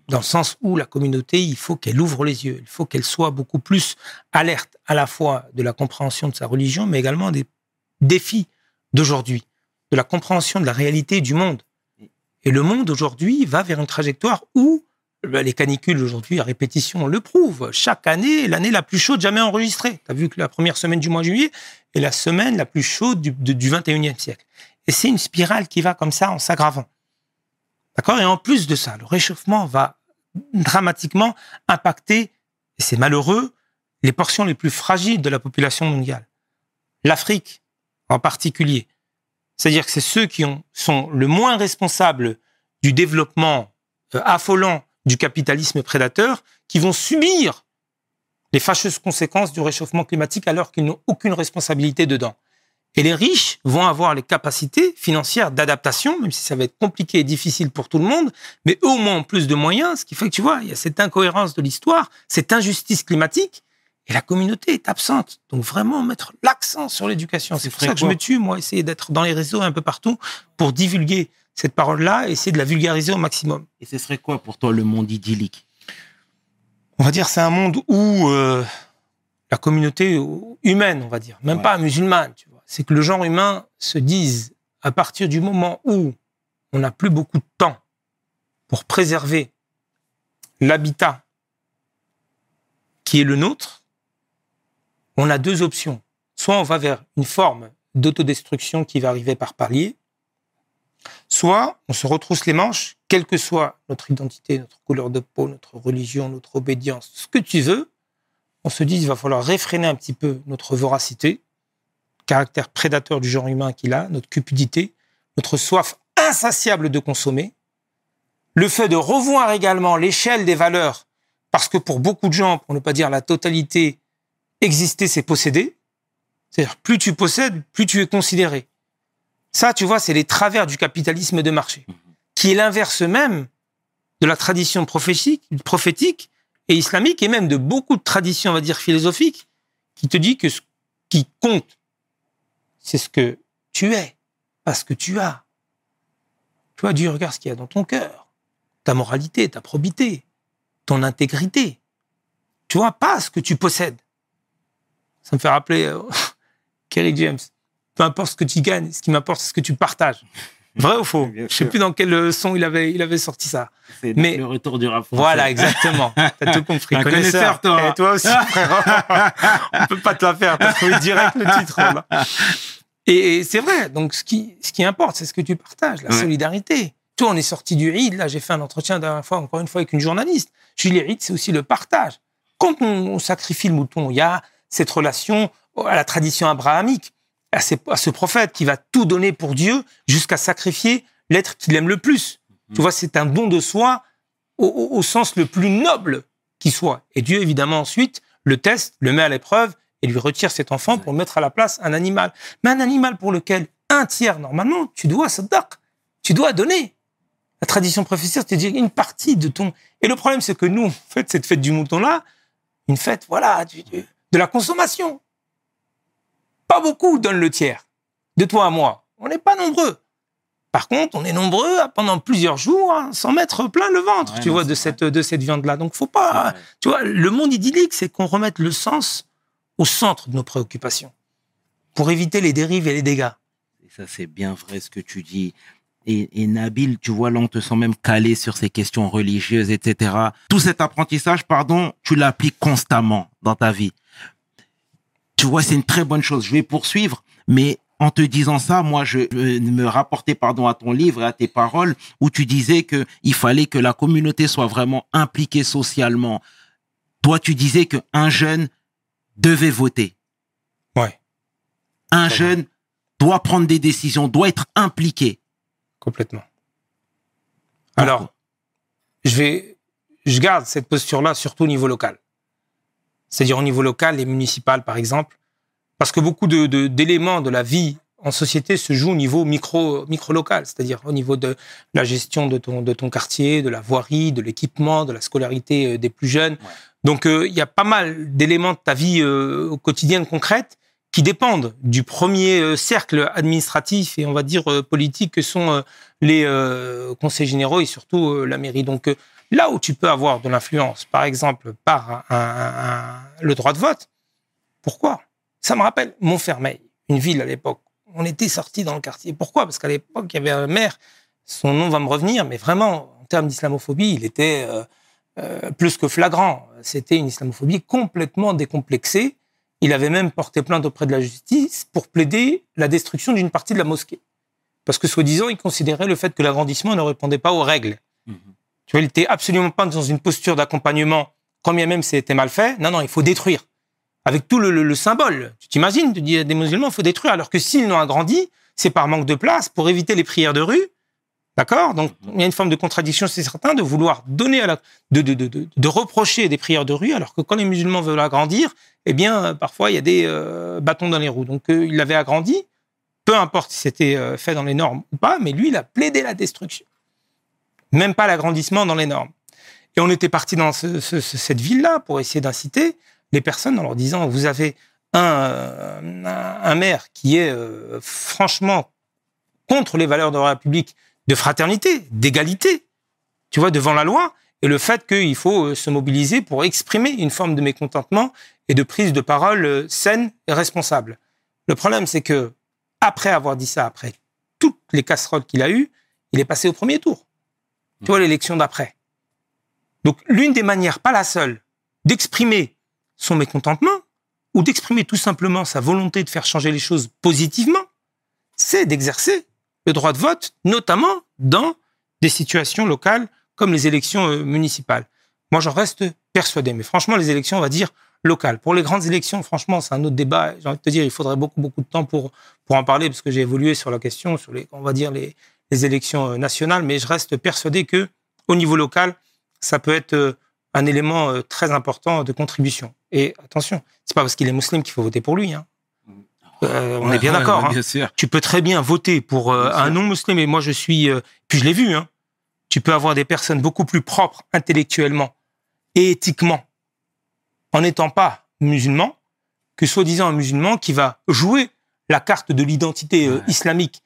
Dans le sens où la communauté, il faut qu'elle ouvre les yeux, il faut qu'elle soit beaucoup plus alerte à la fois de la compréhension de sa religion, mais également des défis d'aujourd'hui, de la compréhension de la réalité du monde. Et le monde aujourd'hui va vers une trajectoire où bah, les canicules aujourd'hui à répétition le prouvent. Chaque année, l'année la plus chaude jamais enregistrée. Tu as vu que la première semaine du mois de juillet est la semaine la plus chaude du, du 21e siècle. Et c'est une spirale qui va comme ça en s'aggravant. D'accord? Et en plus de ça, le réchauffement va dramatiquement impacter, et c'est malheureux, les portions les plus fragiles de la population mondiale. L'Afrique en particulier. C'est-à-dire que c'est ceux qui ont, sont le moins responsables du développement euh, affolant du capitalisme prédateur qui vont subir les fâcheuses conséquences du réchauffement climatique alors qu'ils n'ont aucune responsabilité dedans. Et les riches vont avoir les capacités financières d'adaptation, même si ça va être compliqué et difficile pour tout le monde, mais au moins plus de moyens, ce qui fait que tu vois, il y a cette incohérence de l'histoire, cette injustice climatique et la communauté est absente. Donc vraiment mettre l'accent sur l'éducation. C'est pour ça que je me tue, moi, essayer d'être dans les réseaux un peu partout pour divulguer cette parole-là, essayer de la vulgariser au maximum. Et ce serait quoi pour toi le monde idyllique? On va dire c'est un monde où euh, la communauté humaine, on va dire, même pas musulmane, tu vois, c'est que le genre humain se dise à partir du moment où on n'a plus beaucoup de temps pour préserver l'habitat qui est le nôtre, on a deux options. Soit on va vers une forme d'autodestruction qui va arriver par palier, soit on se retrousse les manches, quelle que soit notre identité, notre couleur de peau, notre religion, notre obédience, ce que tu veux, on se dit il va falloir réfréner un petit peu notre voracité, caractère prédateur du genre humain qu'il a, notre cupidité, notre soif insatiable de consommer, le fait de revoir également l'échelle des valeurs, parce que pour beaucoup de gens, pour ne pas dire la totalité, exister, c'est posséder. C'est-à-dire, plus tu possèdes, plus tu es considéré. Ça, tu vois, c'est les travers du capitalisme de marché, qui est l'inverse même de la tradition prophétique, et islamique, et même de beaucoup de traditions, on va dire, philosophiques, qui te dit que ce qui compte, c'est ce que tu es, pas ce que tu as. Tu vois, Dieu regarde ce qu'il y a dans ton cœur, ta moralité, ta probité, ton intégrité. Tu vois, pas ce que tu possèdes. Ça me fait rappeler euh, Kerry James. Peu importe ce que tu gagnes, ce qui m'importe, c'est ce que tu partages. Vrai ou faux? Je sais sûr. plus dans quel euh, son il avait, il avait sorti ça. C'est Mais- le retour du rap. français. Voilà, exactement. T'as tout compris. Un connaisseur, toi. Et toi aussi, frère. On peut pas te la faire. T'as trouvé direct le titre. là. Et, et c'est vrai. Donc, ce qui, ce qui importe, c'est ce que tu partages, la Ouais. solidarité. Toi, on est sorti du Eid. Là, j'ai fait un entretien la dernière fois, encore une fois, avec une journaliste. Je dis, les Eid, c'est aussi le partage. Quand on, on sacrifie le mouton, il y a cette relation à la tradition abrahamique, à, ces- à ce prophète qui va tout donner pour Dieu jusqu'à sacrifier l'être qu'il aime le plus. Tu vois, c'est un don de soi au, au- au sens le plus noble qui soit. Et Dieu, évidemment, ensuite, le teste, le met à l'épreuve et lui retire cet enfant pour mettre à la place un animal. Mais un animal pour lequel un tiers, normalement, tu dois sadaq, tu dois donner. La tradition prophétique te dit une partie de ton... Et le problème, c'est que nous, en fait, cette fête du mouton-là, une fête, voilà, du- du- de la consommation. Pas beaucoup donnent le tiers. De toi à moi. On n'est pas nombreux. Par contre, on est nombreux à, pendant plusieurs jours à s'en mettre plein le ventre, Ouais, tu non, vois, de cette, de cette viande-là. Donc, faut pas, Ouais. tu vois, le monde idyllique, c'est qu'on remette le sens au centre de nos préoccupations pour éviter les dérives et les dégâts. Et ça, c'est bien vrai ce que tu dis. Et, et Nabil, tu vois, là, on te sent même calé sur ces questions religieuses, etc. Tout cet apprentissage, pardon, tu l'appliques constamment dans ta vie. Tu vois, c'est une très bonne chose. Je vais poursuivre, mais en te disant ça, moi, je me rapportais, pardon, à ton livre et à tes paroles où tu disais que il fallait que la communauté soit vraiment impliquée socialement. Toi, tu disais que un jeune devait voter. Ouais. Un jeune doit prendre des décisions, doit être impliqué. Complètement. Alors, je vais, je garde cette posture-là surtout au niveau local. C'est-à-dire au niveau local et municipal, par exemple, parce que beaucoup de, de- d'éléments de la vie en société se jouent au niveau micro, micro-local, c'est-à-dire au niveau de la gestion de ton, de ton quartier, de la voirie, de l'équipement, de la scolarité euh, des plus jeunes. Donc, euh, il y a pas mal d'éléments de ta vie euh, au quotidien concrète qui dépendent du premier euh, cercle administratif et on va dire politique que sont les conseils généraux et surtout la mairie. Donc là où tu peux avoir de l'influence, par exemple par le droit de vote, pourquoi? Ça me rappelle Montfermeil, une ville à l'époque. On était sortis dans le quartier. Pourquoi? Parce qu'à l'époque, il y avait un maire, son nom va me revenir, mais vraiment, en termes d'islamophobie, il était euh, euh, plus que flagrant. C'était une islamophobie complètement décomplexée. Il avait même porté plainte auprès de la justice pour plaider la destruction d'une partie de la mosquée. Parce que, soi-disant, il considérait le fait que l'agrandissement ne répondait pas aux règles. Mhm. Tu vois, il était absolument pas dans une posture d'accompagnement, quand bien même c'était mal fait. Non, non, il faut détruire. Avec tout le, le- le symbole. Tu t'imagines, dis à des musulmans, il faut détruire. Alors que s'ils n'ont agrandi, c'est par manque de place, pour éviter les prières de rue. D'accord? Donc, il y a une forme de contradiction, c'est certain, de vouloir donner à la, de, de, de, de, de reprocher des prières de rue, alors que quand les musulmans veulent agrandir, eh bien, parfois, il y a des euh, bâtons dans les roues. Donc, euh, il l'avait agrandi, peu importe si c'était euh, fait dans les normes ou pas, mais lui, il a plaidé la destruction. Même pas l'agrandissement dans les normes. Et on était parti dans ce- ce- ce- cette ville-là pour essayer d'inciter les personnes en leur disant vous avez un, euh, un, maire qui est euh, franchement contre les valeurs de la République de fraternité, d'égalité, tu vois, devant la loi, et le fait qu'il faut euh, se mobiliser pour exprimer une forme de mécontentement et de prise de parole saine et responsable. Le problème, c'est que après avoir dit ça, après toutes les casseroles qu'il a eues, il est passé au premier tour. Tu l'élection d'après. Donc, l'une des manières, pas la seule, d'exprimer son mécontentement ou d'exprimer tout simplement sa volonté de faire changer les choses positivement, c'est d'exercer le droit de vote, notamment dans des situations locales comme les élections euh, municipales. Moi, j'en reste persuadé. Mais franchement, les élections, on va dire, local. Pour les grandes élections, franchement, c'est un autre débat. J'ai envie de te dire, il faudrait beaucoup, beaucoup de temps pour, pour en parler, parce que j'ai évolué sur la question, sur les, on va dire, les, les élections euh, nationales, mais je reste persuadé que au niveau local, ça peut être euh, un élément euh, très important de contribution. Et attention, c'est pas parce qu'il est musulman qu'il faut voter pour lui. Hein. Euh, on Ouais, est bien ouais, d'accord. ouais, hein. Bien sûr. Tu peux très bien voter pour euh, un non-musulman, et moi je suis, euh, puis je l'ai vu, hein. tu peux avoir des personnes beaucoup plus propres intellectuellement et éthiquement en n'étant pas musulman que soi-disant un musulman qui va jouer la carte de l'identité islamique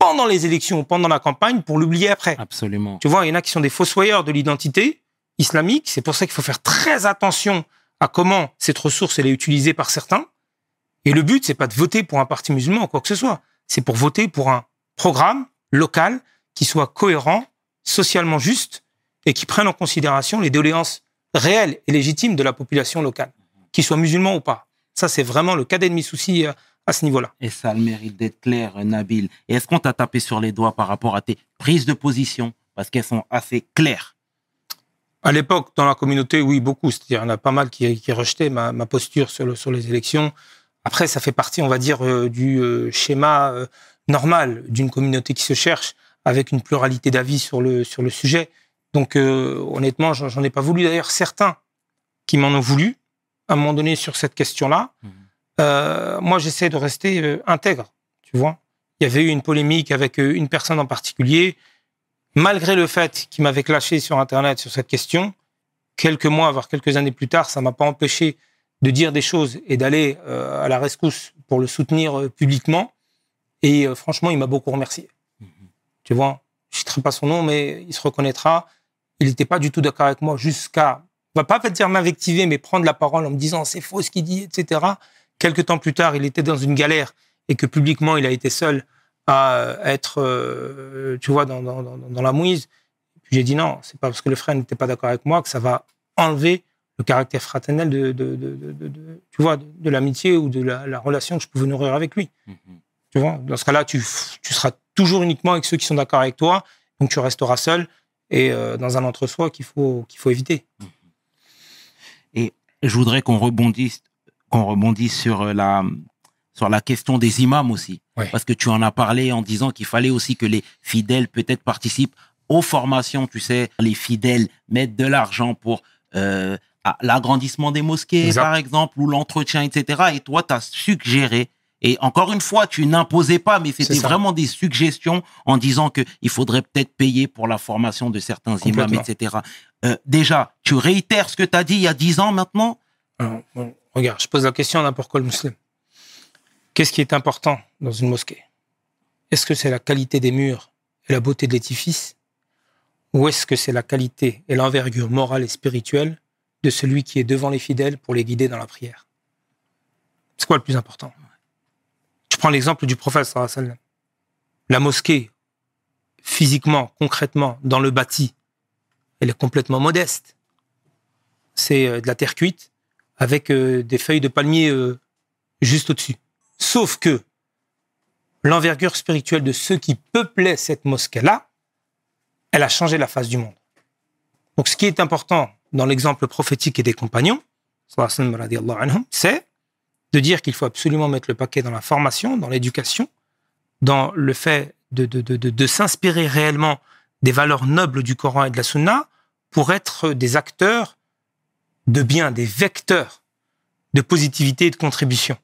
pendant les élections, pendant la campagne, pour l'oublier après. Absolument. Tu vois, il y en a qui sont des fossoyeurs de l'identité islamique. C'est pour ça qu'il faut faire très attention à comment cette ressource elle est utilisée par certains. Et le but, c'est pas de voter pour un parti musulman ou quoi que ce soit. C'est pour voter pour un programme local qui soit cohérent, socialement juste et qui prenne en considération les doléances réelles et légitimes de la population locale, qu'ils soient musulmans ou pas. Ça, c'est vraiment le cadet de mes soucis euh, à ce niveau-là. Et ça a le mérite d'être clair, Nabil. Et est-ce qu'on t'a tapé sur les doigts par rapport à tes prises de position? Parce qu'elles sont assez claires. À l'époque, dans la communauté, oui, beaucoup. C'est-à-dire, il y en a pas mal qui, qui rejetaient ma, ma posture sur, le, sur les élections. Après, ça fait partie, on va dire, euh, du euh, schéma euh, normal d'une communauté qui se cherche avec une pluralité d'avis sur le, sur le sujet. Donc, honnêtement, j'en ai pas voulu. D'ailleurs, certains qui m'en ont voulu, à un moment donné, sur cette question-là, Mhm. Euh, moi, j'essaie de rester euh, intègre, tu vois. Il y avait eu une polémique avec euh, une personne en particulier. Malgré le fait qu'il m'avait clashé sur Internet sur cette question, quelques mois, voire quelques années plus tard, ça m'a pas empêché de dire des choses et d'aller euh, à la rescousse pour le soutenir publiquement. Et franchement, il m'a beaucoup remercié. Tu vois, je ne citerai pas son nom, mais il se reconnaîtra. Il n'était pas du tout d'accord avec moi jusqu'à, on va pas dire m'invectiver, mais prendre la parole en me disant c'est faux ce qu'il dit, etc. Quelques temps plus tard, il était dans une galère et que publiquement, il a été seul à euh, être, euh, tu vois, dans, dans, dans, dans la mouise. J'ai dit non, c'est pas parce que le frère n'était pas d'accord avec moi que ça va enlever le caractère fraternel de, de, de, de- de- de- tu vois, de, l'amitié ou de la, la relation que je pouvais nourrir avec lui. Mhm. Tu vois, dans ce cas-là, tu, tu seras toujours uniquement avec ceux qui sont d'accord avec toi, donc tu resteras seul et euh, dans un entre-soi qu'il faut, qu'il faut éviter. Je voudrais qu'on rebondisse, qu'on rebondisse sur euh, la, sur la question des imams aussi. Ouais. Parce que tu en as parlé en disant qu'il fallait aussi que les fidèles peut-être participent aux formations, tu sais, les fidèles mettent de l'argent pour euh, à l'agrandissement des mosquées, Exact. par exemple, ou l'entretien, etc. Et toi, tu as suggéré, et encore une fois, tu n'imposais pas, mais c'était vraiment des suggestions en disant que il faudrait peut-être payer pour la formation de certains imams, etc. Euh, déjà, tu réitères ce que tu as dit il y a dix ans maintenant? Alors, bon, regarde, je pose la question à n'importe quel musulman. Qu'est-ce qui est important dans une mosquée? Est-ce que c'est la qualité des murs et la beauté de l'édifice? Ou est-ce que c'est la qualité et l'envergure morale et spirituelle de celui qui est devant les fidèles pour les guider dans la prière? C'est quoi le plus important? Tu prends l'exemple du prophète sallam. La mosquée, physiquement, concrètement, dans le bâti, elle est complètement modeste. C'est euh, de la terre cuite avec euh, des feuilles de palmier euh, juste au-dessus. Sauf que l'envergure spirituelle de ceux qui peuplaient cette mosquée-là, elle a changé la face du monde. Donc ce qui est important dans l'exemple prophétique et des compagnons, c'est de dire qu'il faut absolument mettre le paquet dans la formation, dans l'éducation, dans le fait de, de s'inspirer réellement des valeurs nobles du Coran et de la Sunna pour être des acteurs de bien, des vecteurs de positivité et de contribution.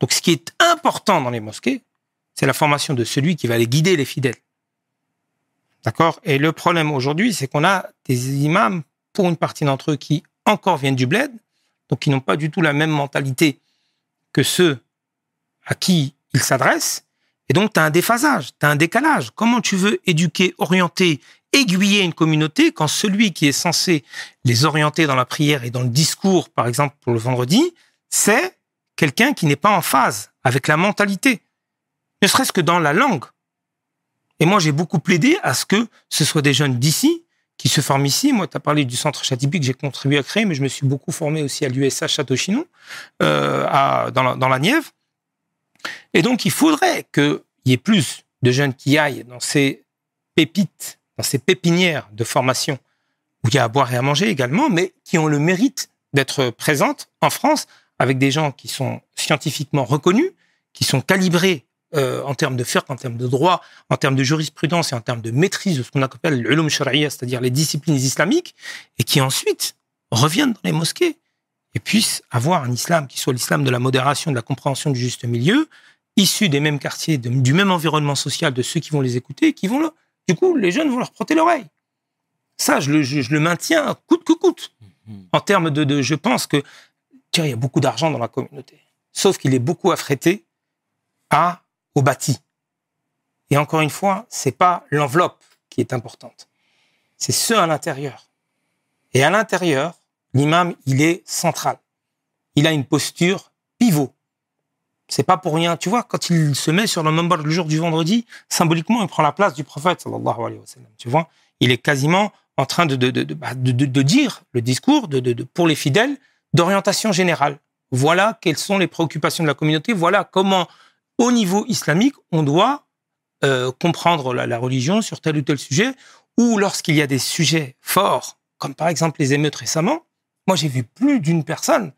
Donc ce qui est important dans les mosquées, c'est la formation de celui qui va les guider les fidèles. D'accord? Et le problème aujourd'hui, c'est qu'on a des imams, pour une partie d'entre eux, qui encore viennent du bled, donc qui n'ont pas du tout la même mentalité que ceux à qui ils s'adressent. Et donc, tu as un déphasage, tu as un décalage. Comment tu veux éduquer, orienter, aiguiller une communauté quand celui qui est censé les orienter dans la prière et dans le discours, par exemple, pour le vendredi, c'est quelqu'un qui n'est pas en phase avec la mentalité, ne serait-ce que dans la langue. Et moi, j'ai beaucoup plaidé à ce que ce soit des jeunes d'ici qui se forment ici. Moi, tu as parlé du centre Chatipi que j'ai contribué à créer, mais je me suis beaucoup formé aussi à l'USH Château-Chinon, euh, dans la Nièvre. Et donc, il faudrait qu'il y ait plus de jeunes qui aillent dans ces pépites, dans ces pépinières de formation, où il y a à boire et à manger également, mais qui ont le mérite d'être présente en France avec des gens qui sont scientifiquement reconnus, qui sont calibrés euh, en termes de fiqh, en termes de droit, en termes de jurisprudence et en termes de maîtrise de ce qu'on appelle l'ulum shari'a, c'est-à-dire les disciplines islamiques, et qui ensuite reviennent dans les mosquées et puissent avoir un islam qui soit l'islam de la modération, de la compréhension du juste milieu, issu des mêmes quartiers, de- du même environnement social de ceux qui vont les écouter, et qui vont le, du coup, les jeunes vont leur prêter l'oreille. Ça, je le, je, je le maintiens coûte que coûte. En termes de, de je pense que, tiens, il y a beaucoup d'argent dans la communauté. Sauf qu'il est beaucoup affrété à, au bâti. Et encore une fois, c'est pas l'enveloppe qui est importante. C'est ce à l'intérieur. Et à l'intérieur, l'imam, il est central. Il a une posture pivot. C'est pas pour rien. Tu vois, quand il se met sur le membre le jour du vendredi, symboliquement, il prend la place du prophète. Tu vois, il est quasiment en train de, de, de, de, bah, de- dire le discours de, pour les fidèles d'orientation générale. Voilà quelles sont les préoccupations de la communauté. Voilà comment, au niveau islamique, on doit euh, comprendre la religion sur tel ou tel sujet, ou lorsqu'il y a des sujets forts, comme par exemple les émeutes récemment, moi j'ai vu plus d'une personne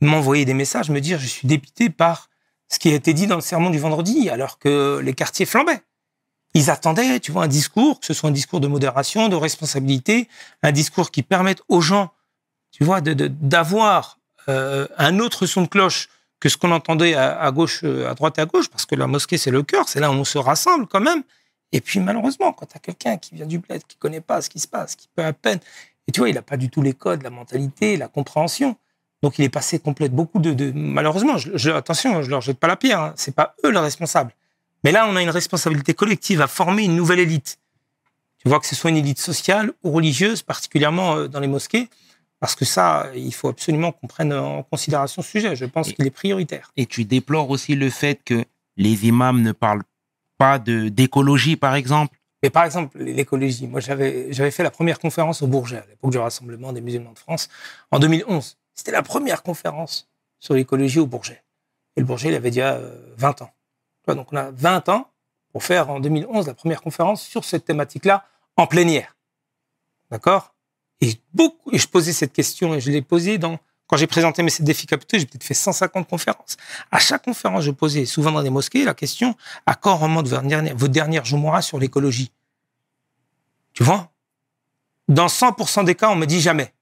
m'envoyer des messages, me dire je suis dépité par ce qui a été dit dans le sermon du vendredi, alors que les quartiers flambaient. Ils attendaient, tu vois, un discours, que ce soit un discours de modération, de responsabilité, un discours qui permette aux gens, tu vois, d'avoir euh, un autre son de cloche que ce qu'on entendait à, gauche, euh, à droite et à gauche, parce que la mosquée, c'est le cœur, c'est là où on se rassemble quand même. Et puis, malheureusement, quand tu as quelqu'un qui vient du bled, qui connaît pas ce qui se passe, qui peut à peine, et tu vois, il n'a pas du tout les codes, la mentalité, la compréhension. Donc, il est passé complète beaucoup de, de malheureusement, je, je- attention, je leur jette pas la pierre, hein, c'est pas eux les responsables. Mais là, on a une responsabilité collective à former une nouvelle élite. Tu vois que ce soit une élite sociale ou religieuse, particulièrement euh, dans les mosquées, parce que ça, il faut absolument qu'on prenne en considération ce sujet. Je pense qu'il est prioritaire. Et tu déplores aussi le fait que les imams ne parlent pas d'écologie, par exemple? Mais par exemple, l'écologie, moi j'avais fait la première conférence au Bourget, à l'époque du Rassemblement des musulmans de France, en 2011. C'était la première conférence sur l'écologie au Bourget. Et le Bourget, il avait déjà euh, 20 ans. Tu vois, donc on a 20 ans pour faire en 2011 la première conférence sur cette thématique-là en plénière. D'accord? Et, beaucoup, et je posais cette question et je l'ai posée dans, quand j'ai présenté mes défis capitaux, j'ai peut-être fait 150 conférences. À chaque conférence, je posais, souvent dans des mosquées, la question à quand remonte votre dernière, votre dernière Jumu'ah sur l'écologie? Tu vois? Dans 100% des cas, on me dit jamais.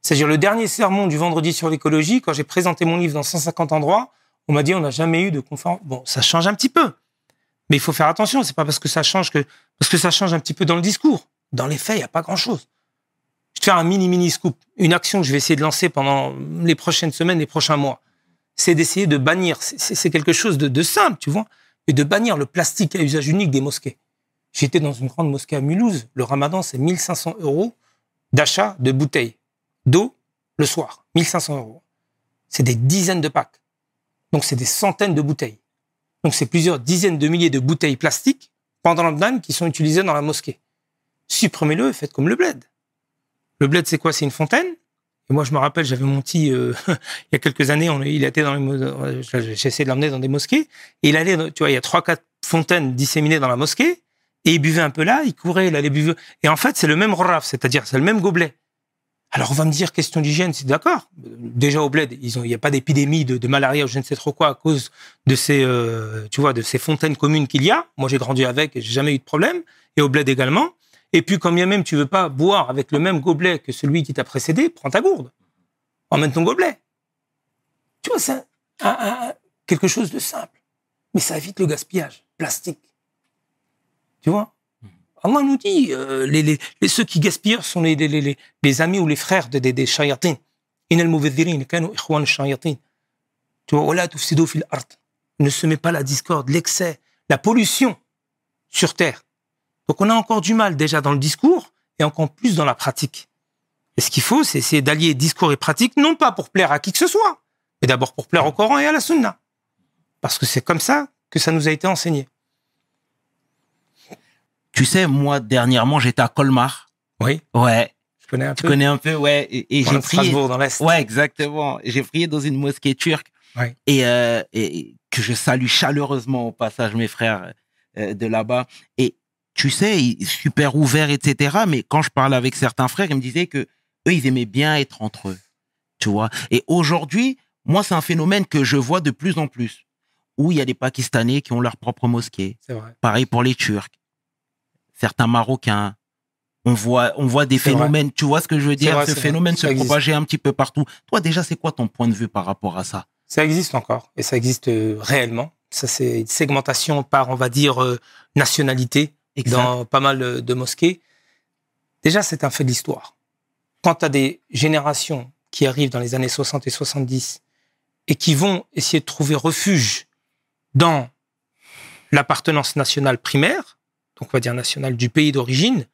C'est-à-dire le dernier sermon du vendredi sur l'écologie, quand j'ai présenté mon livre dans 150 endroits, on m'a dit on n'a jamais eu de conférence. Bon, ça change un petit peu. Mais il faut faire attention, c'est pas parce que ça change que parce que ça change un petit peu dans le discours. Dans les faits, il n'y a pas grand-chose. Faire un mini mini scoop, une action que je vais essayer de lancer pendant les prochaines semaines, les prochains mois. C'est d'essayer de bannir, c'est- quelque chose de, simple, tu vois, et de bannir le plastique à usage unique des mosquées. J'étais dans une grande mosquée à Mulhouse, le ramadan c'est 1500 euros d'achat de bouteilles d'eau le soir. 1500 euros. C'est des dizaines de packs. Donc, c'est des centaines de bouteilles. Donc, c'est plusieurs dizaines de milliers de bouteilles plastiques pendant l'Ramadan qui sont utilisées dans la mosquée. Supprimez-le faites comme le bled. Le bled, c'est quoi? C'est une fontaine? Et moi, je me rappelle, j'avais mon petit, euh, il y a quelques années, on, il était dans les, essayé de l'emmener dans des mosquées. Il allait, tu vois, il y a trois, quatre fontaines disséminées dans la mosquée. Et il buvait un peu là, il courait, il allait buveur. Et en fait, c'est le même raf, c'est-à-dire, c'est le même gobelet. Alors on va me dire question d'hygiène, c'est d'accord. Déjà au bled, il n'y a pas d'épidémie de, de malaria ou je ne sais trop quoi à cause de ces, euh, tu vois, de ces fontaines communes qu'il y a. Moi j'ai grandi avec, j'ai jamais eu de problème. Et au bled également. Et puis, quand bien même tu veux pas boire avec le même gobelet que celui qui t'a précédé, prends ta gourde. Emmène ton gobelet. Tu vois, c'est quelque chose de simple. Mais ça évite le gaspillage plastique. Tu vois? Allah nous dit, euh, les, ceux qui gaspillent sont les, les, amis ou les frères des, des, des shayatins. Tu vois, ne se met pas la discorde, l'excès, la pollution sur terre. Donc on a encore du mal déjà dans le discours et encore plus dans la pratique. Et ce qu'il faut, c'est essayer d'allier discours et pratique, non pas pour plaire à qui que ce soit, mais d'abord pour plaire au Coran et à la Sunna. Parce que c'est comme ça que ça nous a été enseigné. Tu sais, moi, dernièrement, j'étais à Colmar. Oui, Ouais. je connais un Tu peu. connais un peu, ouais. Et, j'ai prié. Strasbourg dans l'Est. Ouais, exactement. J'ai prié dans une mosquée turque. Ouais. Et, euh, et que je salue chaleureusement au passage mes frères euh, de là-bas. Et tu sais, super ouverts, etc. Mais quand je parlais avec certains frères, ils me disaient que eux, ils aimaient bien être entre eux. Tu vois. Et aujourd'hui, moi, c'est un phénomène que je vois de plus en plus, où il y a des Pakistanais qui ont leur propre mosquée. C'est vrai. Pareil pour les Turcs, certains Marocains. On voit, on voit des vrai. phénomènes. Tu vois ce que je veux dire? vrai, Ce phénomène se propager un petit peu partout. Toi, déjà, c'est quoi ton point de vue par rapport à ça? Ça existe encore et ça existe euh, réellement. Ça, c'est une segmentation par, on va dire, euh, nationalité dans pas mal de mosquées. Déjà, c'est un fait de l'histoire. Quand tu as des générations qui arrivent dans les années 60 et 70 et qui vont essayer de trouver refuge dans l'appartenance nationale primaire, donc on va dire nationale du pays d'origine,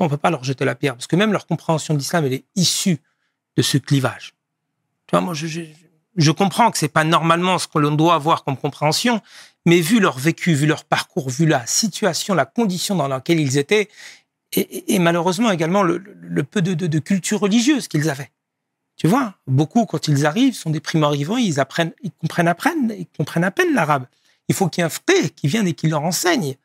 on peut pas leur jeter la pierre parce que même leur compréhension de l'islam, elle est issue de ce clivage. Tu vois, moi, je, je comprends que c'est pas normalement ce que l'on doit avoir comme compréhension, mais vu leur vécu, vu leur parcours, vu la situation, la condition dans laquelle ils étaient, et, malheureusement également le, peu de, culture religieuse qu'ils avaient. Tu vois, beaucoup quand ils arrivent sont des primo-arrivants, ils apprennent, ils comprennent à peine, l'arabe. Il faut qu'il y ait un frère qui vienne et qui leur enseigne.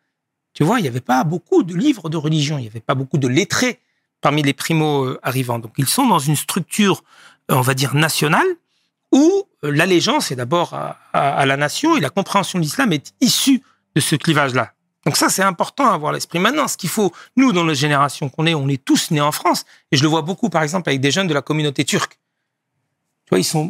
Tu vois, il n'y avait pas beaucoup de livres de religion, il n'y avait pas beaucoup de lettrés parmi les primo-arrivants. Donc ils sont dans une structure, on va dire, nationale, où euh, l'allégeance est d'abord à, la nation et la compréhension de l'islam est issue de ce clivage-là. Donc ça, c'est important à avoir l'esprit. Maintenant, ce qu'il faut, nous, dans la génération qu'on est, on est tous nés en France, et je le vois beaucoup, par exemple, avec des jeunes de la communauté turque. Tu vois, ils sont...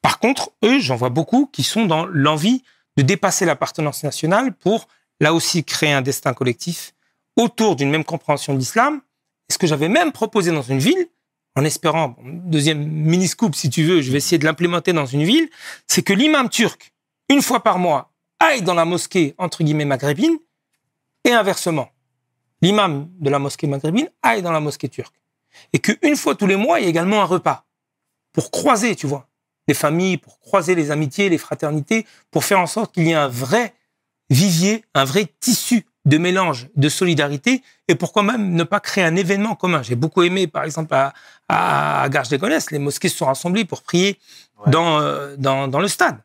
Par contre, eux, j'en vois beaucoup qui sont dans l'envie de dépasser l'appartenance nationale pour, là aussi, créer un destin collectif autour d'une même compréhension de l'islam. Et ce que j'avais même proposé dans une ville, en espérant, deuxième mini-scoop si tu veux, je vais essayer de l'implémenter dans une ville, c'est que l'imam turc, une fois par mois, aille dans la mosquée, entre guillemets, maghrébine, et inversement. L'imam de la mosquée maghrébine aille dans la mosquée turque. Et qu'une fois tous les mois, il y a également un repas pour croiser, tu vois, les familles, pour croiser les amitiés, les fraternités, pour faire en sorte qu'il y ait un vrai vivier, un vrai tissu de mélange, de solidarité, et pourquoi même ne pas créer un événement commun. J'ai beaucoup aimé, par exemple, à, à, à Garges-les-Gonesse, les mosquées se sont rassemblées pour prier Ouais. dans, euh, dans, dans le stade,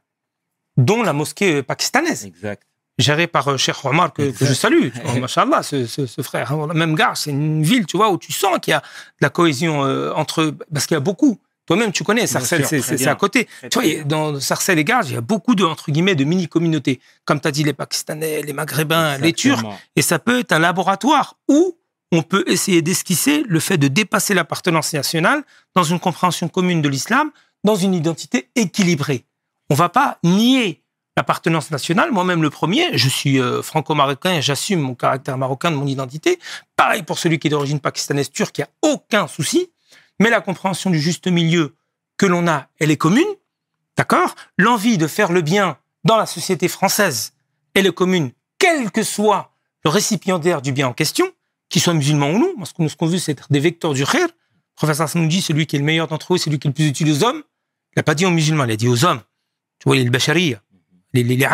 dont la mosquée pakistanaise Exact. géré par euh, Cheikh Omar que, que je salue. Vois, Machallah, ce, ce, ce frère. Même Gare, c'est une ville, tu vois, où tu sens qu'il y a de la cohésion euh, entre, parce qu'il y a beaucoup. Toi-même, tu connais, Sarcelles, c'est- à côté. Très, tu vois, dans Sarcelles et Garges, il y a beaucoup de, entre guillemets, de mini-communautés. Comme tu as dit, les Pakistanais, les Maghrébins, les Turcs. Et ça peut être un laboratoire où on peut essayer d'esquisser le fait de dépasser l'appartenance nationale dans une compréhension commune de l'islam, dans une identité équilibrée. On va pas nier l'appartenance nationale. Moi-même, le premier, je suis euh, franco-marocain et j'assume mon caractère marocain de mon identité. Pareil pour celui qui est d'origine pakistanaise turque, il n'y a aucun souci. Mais la compréhension du juste milieu que l'on a, elle est commune. D'accord? L'envie de faire le bien dans la société française, elle est commune, quel que soit le récipiendaire du bien en question, qu'il soit musulman ou non. Moi, ce que- ce qu'on veut, c'est être des vecteurs du khair. Le professeur Hassan nous dit, celui qui est le meilleur d'entre eux, c'est celui qui est le plus utile aux hommes. Il n'a pas dit aux musulmans, il a dit aux hommes. Tu vois, il est le bachariya, les, les, les.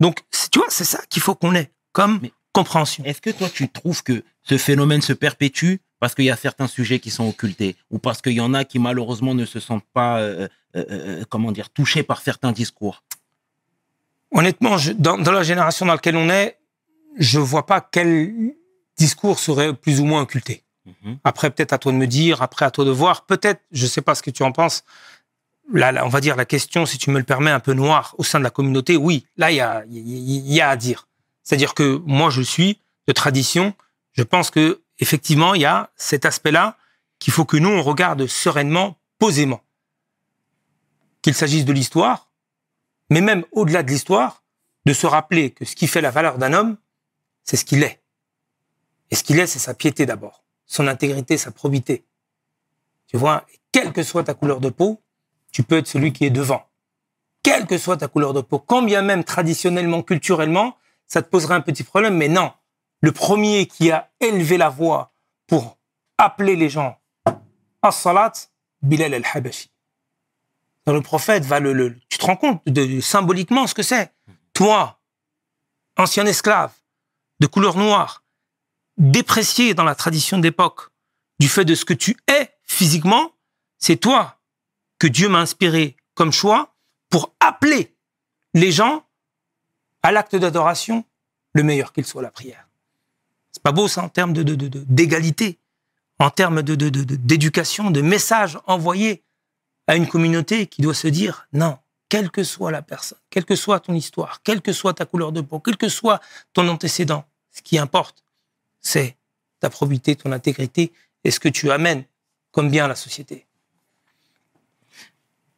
Donc, tu vois, c'est ça qu'il faut qu'on ait comme Mais- compréhension. Est-ce que toi, tu trouves que ce phénomène se perpétue parce qu'il y a certains sujets qui sont occultés ou parce qu'il y en a qui malheureusement ne se sentent pas, euh, euh, euh, comment dire, touchés par certains discours Honnêtement, je- dans, dans la génération dans laquelle on est, je vois pas quel discours serait plus ou moins occulté. Mhm. Après, peut-être à toi de me dire, après à toi de voir. Peut-être, je sais pas ce que tu en penses. Là, là, on va dire la question, si tu me le permets, un peu noire au sein de la communauté. Oui, là, il y a, il y, il y a à dire. C'est-à-dire que moi, je suis de tradition. Je pense que effectivement, il y a cet aspect-là qu'il faut que nous on regarde sereinement, posément. Qu'il s'agisse de l'histoire, mais même au-delà de l'histoire, de se rappeler que ce qui fait la valeur d'un homme, c'est ce qu'il est. Et ce qu'il est, c'est sa piété d'abord, son intégrité, sa probité. Tu vois, quelle que soit ta couleur de peau, tu peux être celui qui est devant. Quelle que soit ta couleur de peau, quand bien même traditionnellement, culturellement, ça te poserait un petit problème, mais non. Le premier qui a élevé la voix pour appeler les gens à salat, Bilal al-Habashi. Le prophète va le, le- tu te rends compte de, symboliquement ce que c'est. Toi, ancien esclave de couleur noire, déprécié dans la tradition d'époque du fait de ce que tu es physiquement, c'est toi que Dieu m'a inspiré comme choix pour appeler les gens à l'acte d'adoration, le meilleur qu'il soit la prière. Pas beau ça en termes de, d'égalité, en termes de, d'éducation, de messages envoyés à une communauté qui doit se dire non, quelle que soit la personne, quelle que soit ton histoire, quelle que soit ta couleur de peau, quel que soit ton antécédent, ce qui importe, c'est ta probité, ton intégrité et ce que tu amènes comme bien à la société.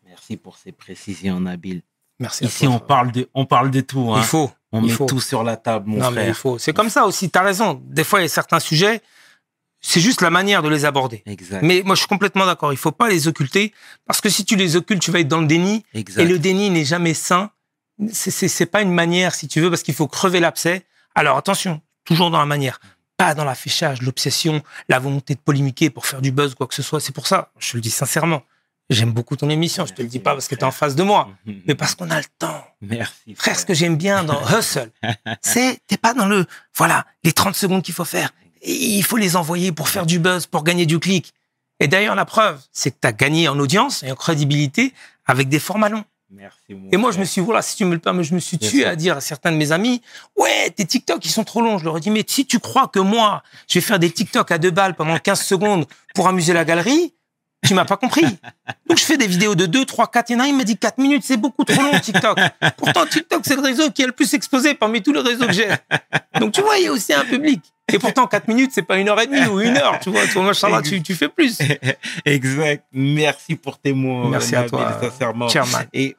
Merci pour ces précisions, Nabil. Merci. à Ici, toi, on parle de, on parle de tout. Hein. Il faut. on il met faut. tout sur la table, mon non, mais il faut. C'est comme ça aussi. Tu as raison. Des fois, il y a certains sujets, c'est juste la manière de les aborder. Exact. Mais moi, je suis complètement d'accord. Il faut pas les occulter parce que si tu les occultes, tu vas être dans le déni. exact. Et le déni n'est jamais sain. C'est- pas une manière, si tu veux, parce qu'il faut crever l'abcès. Alors attention, toujours dans la manière. Pas dans l'affichage, l'obsession, la volonté de polémiquer pour faire du buzz, quoi que ce soit. C'est pour ça, je le dis sincèrement. J'aime beaucoup ton émission. Je te le dis pas parce que tu es en face de moi, mais parce qu'on a le temps. Merci. Frère, ce que j'aime bien dans Hustle, c'est t'es pas dans le voilà les 30 secondes qu'il faut faire. Il faut les envoyer pour faire du buzz, pour gagner du clic. Et d'ailleurs, la preuve, c'est que tu as gagné en audience et en crédibilité avec des formats longs. Merci, mon Et moi, je frère. me suis, voilà, si tu me le permets, je me suis Bien tué sûr. à dire à certains de mes amis, ouais, tes TikTok, ils sont trop longs. Je leur ai dit, mais si tu crois que moi, je vais faire des TikTok à deux balles pendant 15 secondes pour amuser la galerie, tu m'as pas compris. Donc, je fais des vidéos de 2, 3, 4. Il y en a un, il m'a dit 4 minutes, c'est beaucoup trop long, TikTok. Pourtant, TikTok, c'est le réseau qui est le plus exposé parmi tous les réseaux que j'ai. Donc, tu vois, il y a aussi un public. Et pourtant, 4 minutes, c'est pas une heure et demie ou une heure. Tu vois, toi, tu, tu fais plus. Exact. Merci pour tes mots. Merci à Nabil, toi, sincèrement. Chairman. Et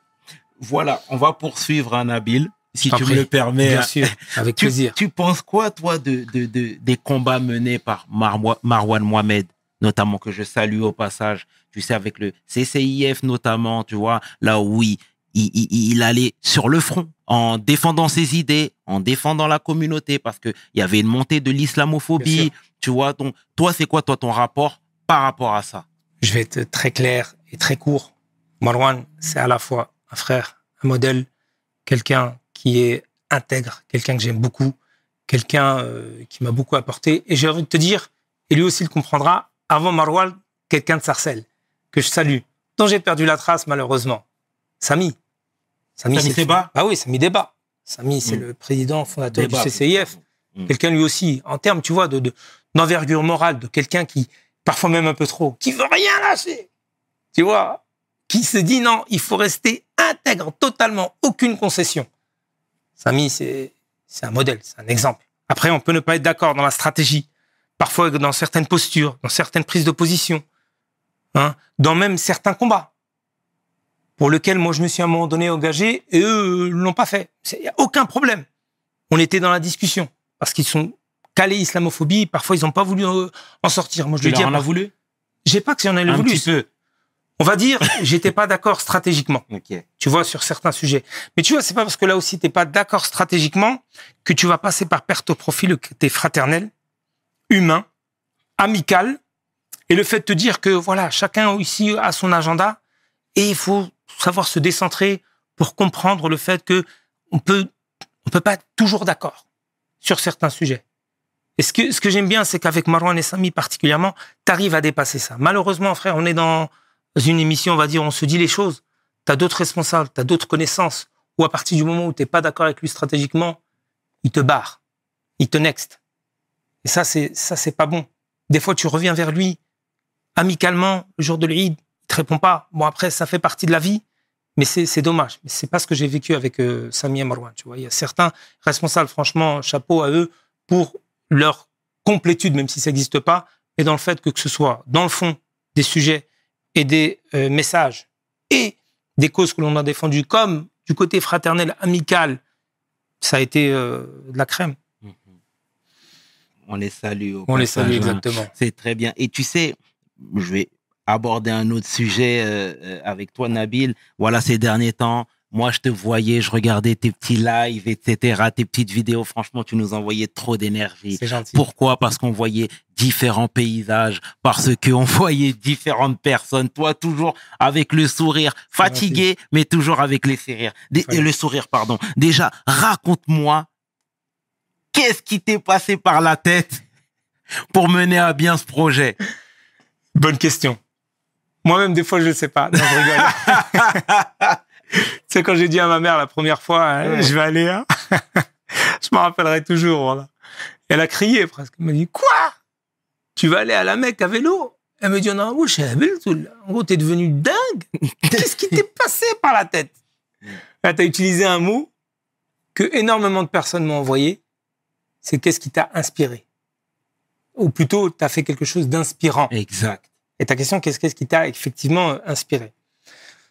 voilà, on va poursuivre un Nabil, si tu prie. me le permets. Bien sûr, avec Tu, plaisir. tu penses quoi, toi, de, de, de- des combats menés par Marwa- Marwan Mohamed, notamment que je salue au passage, tu sais, avec le CCIF notamment, tu vois, là où il, il, il- il allait sur le front en défendant ses idées, en défendant la communauté, parce qu'il y avait une montée de l'islamophobie, tu vois. Donc, toi, c'est quoi, toi, ton rapport par rapport à ça? Je vais être très clair et très court. Marwan, c'est à la fois un frère, un modèle, quelqu'un qui est intègre, quelqu'un que j'aime beaucoup, quelqu'un euh, qui m'a beaucoup apporté. Et j'ai envie de te dire, et lui aussi le comprendra, avant Marwan, quelqu'un de Sarcelles, que je salue, dont j'ai perdu la trace malheureusement. Samy. Samy c'est- Seba Ah oui, Samy Débat. Samy, c'est Mm. le président fondateur Débat, du CCIF. Mm. Quelqu'un lui aussi, en termes, tu vois, de, de- d'envergure morale, de quelqu'un qui, parfois même un peu trop, qui veut rien lâcher. Tu vois, qui se dit non, il faut rester intègre, totalement, aucune concession. Samy, c'est, c'est un modèle, c'est un exemple. Après, on peut ne pas être d'accord dans la stratégie, parfois dans certaines postures, dans certaines prises de position, hein, dans même certains combats pour lesquels moi je me suis à un moment donné engagé et eux l'ont pas fait. Il n'y a aucun problème. On était dans la discussion parce qu'ils sont calés islamophobie. Parfois, ils n'ont pas voulu euh, en sortir. Moi, je dis. leur en as voulu? J'ai pas que j'en ai Un voulu. petit peu. On va dire, j'étais pas d'accord stratégiquement. Ok. Tu vois, sur certains sujets. Mais tu vois, c'est pas parce que là aussi t'es pas d'accord stratégiquement que tu vas passer par perte au profit le côté fraternel, humain, amical, et le fait de te dire que voilà, chacun ici a son agenda et il faut savoir se décentrer pour comprendre le fait que on peut, on peut pas être toujours d'accord sur certains sujets. Et ce que, ce que j'aime bien, c'est qu'avec Marwan et Samy particulièrement, tu arrives à dépasser ça. Malheureusement, frère, on est dans une émission, on va dire, on se dit les choses. Tu as d'autres responsables, tu as d'autres connaissances, ou à partir du moment où tu n'es pas d'accord avec lui stratégiquement, il te barre, il te next. Et ça, c'est ça, c'est pas bon. Des fois, tu reviens vers lui amicalement le jour de l'Eid, il te répond pas. Bon, après, ça fait partie de la vie, mais c'est dommage. Mais c'est pas ce que j'ai vécu avec euh, Samy et Marwan. Tu vois, il y a certains responsables, franchement, chapeau à eux pour leur complétude, même si ça n'existe pas, et dans le fait que que ce soit dans le fond des sujets et des euh, messages et des causes que l'on a défendues, comme du côté fraternel, amical, ça a été euh, de la crème. On les salue. On les salue hein. exactement. C'est très bien. Et tu sais, je vais aborder un autre sujet euh, euh, avec toi, Nabil. Voilà, ces derniers temps, moi, je te voyais, je regardais tes petits lives, etc., tes petites vidéos. Franchement, tu nous envoyais trop d'énergie. C'est gentil. Pourquoi? Parce qu'on voyait différents paysages, parce qu'on voyait différentes personnes. Toi, toujours avec le sourire, fatigué, mais toujours avec les sourires. Dé- Ouais. Le sourire, pardon. Déjà, raconte-moi, qu'est-ce qui t'est passé par la tête pour mener à bien ce projet? Bonne question. Moi-même, des fois, je ne sais pas. Non, je rigole. tu sais, quand j'ai dit à ma mère la première fois, hein, je vais aller, hein, je m'en rappellerai toujours. Voilà. Elle a crié presque. Elle m'a dit, quoi? Tu vas aller à la Mecque à vélo? Elle me dit, non, vous, en gros, t'es devenu dingue. Qu'est-ce qui t'est passé par la tête? Là, t'as utilisé un mot que énormément de personnes m'ont envoyé. C'est qu'est-ce qui t'a inspiré? Ou plutôt, t'as fait quelque chose d'inspirant. Exact. Et ta question, qu'est-ce qu'est-ce qui t'a effectivement euh, inspiré?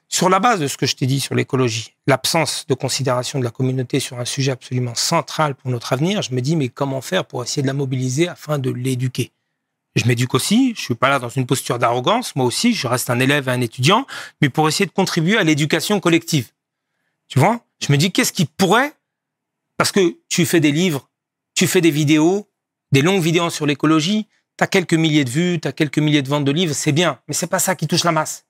Sur la base de ce que je t'ai dit sur l'écologie, l'absence de considération de la communauté sur un sujet absolument central pour notre avenir, je me dis, mais comment faire pour essayer de la mobiliser afin de l'éduquer? Je m'éduque aussi, je suis pas là dans une posture d'arrogance, moi aussi, je reste un élève et un étudiant, mais pour essayer de contribuer à l'éducation collective. Tu vois? Je me dis, qu'est-ce qui pourrait, parce que tu fais des livres, tu fais des vidéos, des longues vidéos sur l'écologie, tu as quelques milliers de vues, tu as quelques milliers de ventes de livres, c'est bien, mais c'est pas ça qui touche la masse.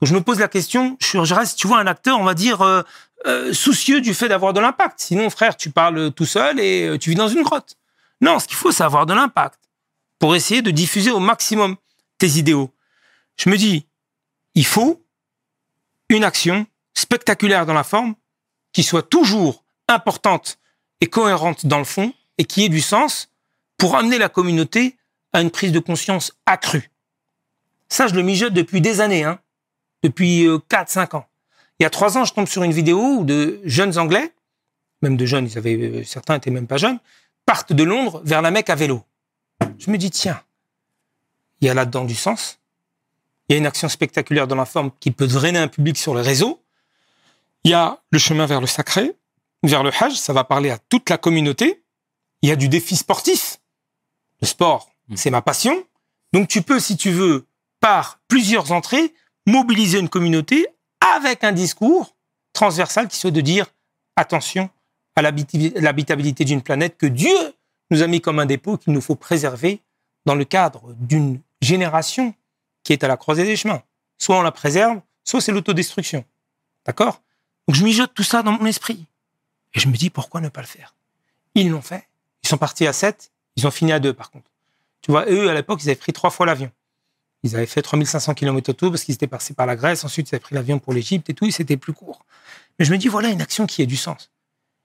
Donc je me pose la question, je reste, tu vois, un acteur, on va dire, euh, euh, soucieux du fait d'avoir de l'impact. Sinon, frère, tu parles tout seul et euh, tu vis dans une grotte. Non, ce qu'il faut, c'est avoir de l'impact pour essayer de diffuser au maximum tes idéaux. Je me dis, il faut une action spectaculaire dans la forme, qui soit toujours importante et cohérente dans le fond, et qui ait du sens pour amener la communauté à une prise de conscience accrue. Ça, je le mijote depuis des années, hein, depuis 4-5 euh, ans. Il y a trois ans, je tombe sur une vidéo de jeunes Anglais, même de jeunes, ils avaient, euh, certains étaient même pas jeunes, partent de Londres vers la Mecque à vélo. Je me dis, tiens, il y a là-dedans du sens. Il y a une action spectaculaire dans la forme qui peut drainer un public sur le réseau. Il y a le chemin vers le sacré, vers le Hajj, ça va parler à toute la communauté. Il y a du défi sportif. Le sport, hmm. c'est ma passion. Donc tu peux, si tu veux, par plusieurs entrées, mobiliser une communauté avec un discours transversal qui soit de dire attention à l'habitabilité d'une planète que Dieu nous a mis comme un dépôt qu'il nous faut préserver dans le cadre d'une génération qui est à la croisée des chemins. Soit on la préserve, soit c'est l'autodestruction. D'accord? Donc je mijote tout ça dans mon esprit. Et je me dis, pourquoi ne pas le faire? Ils l'ont fait. Ils sont partis à 7, ils ont fini à 2 par contre. Tu vois, eux, à l'époque, ils avaient pris trois fois l'avion. Ils avaient fait 3500 km autour parce qu'ils étaient passés par la Grèce. Ensuite, ils avaient pris l'avion pour l'Égypte et tout, et c'était plus court. Mais je me dis, voilà une action qui a du sens.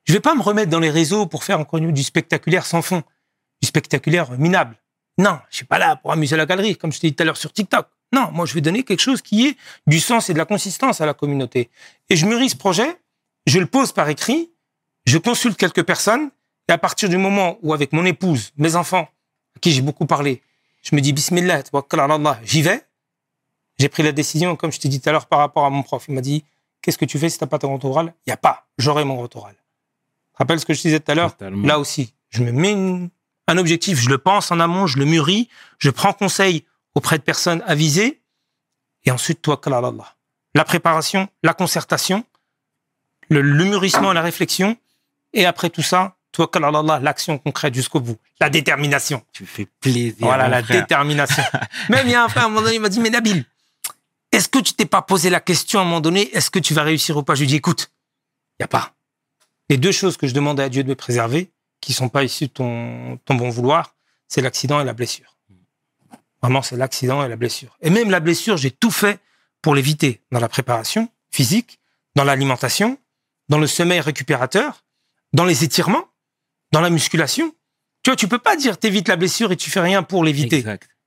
Je vais pas me remettre dans les réseaux pour faire encore du spectaculaire sans fond, du spectaculaire minable. Non, je suis pas là pour amuser la galerie, comme je t'ai dit tout à l'heure sur TikTok. Non, moi, je vais donner quelque chose qui ait du sens et de la consistance à la communauté. Et je mûris ce projet, je le pose par écrit, je consulte quelques personnes, et à partir du moment où, avec mon épouse, mes enfants, à qui j'ai beaucoup parlé, je me dis, Bismillah, j'y vais. J'ai pris la décision, comme je t'ai dit tout à l'heure, par rapport à mon prof. Il m'a dit, qu'est-ce que tu fais si t'as pas ton grand oral? Il n'y a pas. J'aurai mon grand oral. Rappelle ce que je disais tout à l'heure? Là aussi, je me mets un objectif, je le pense en amont, je le mûris, je prends conseil auprès de personnes avisées, et ensuite, toi. La préparation, la concertation, le, mûrissement, la réflexion, et après tout ça, toi, Allah, l'action concrète jusqu'au bout, la détermination. Tu fais plaisir. Voilà, la détermination. Même il y a un frère, à un moment donné, il m'a dit, mais Nabil, est-ce que tu t'es pas posé la question à un moment donné, est-ce que tu vas réussir ou pas? Je lui dis, écoute, il y a pas. Les deux choses que je demande à Dieu de me préserver, qui sont pas issues de ton, ton bon vouloir, c'est l'accident et la blessure. Vraiment, c'est l'accident et la blessure. Et même la blessure, j'ai tout fait pour l'éviter dans la préparation physique, dans l'alimentation, dans le sommeil récupérateur, dans les étirements, dans la musculation. Tu vois, tu peux pas dire t'évites la blessure et tu fais rien pour l'éviter.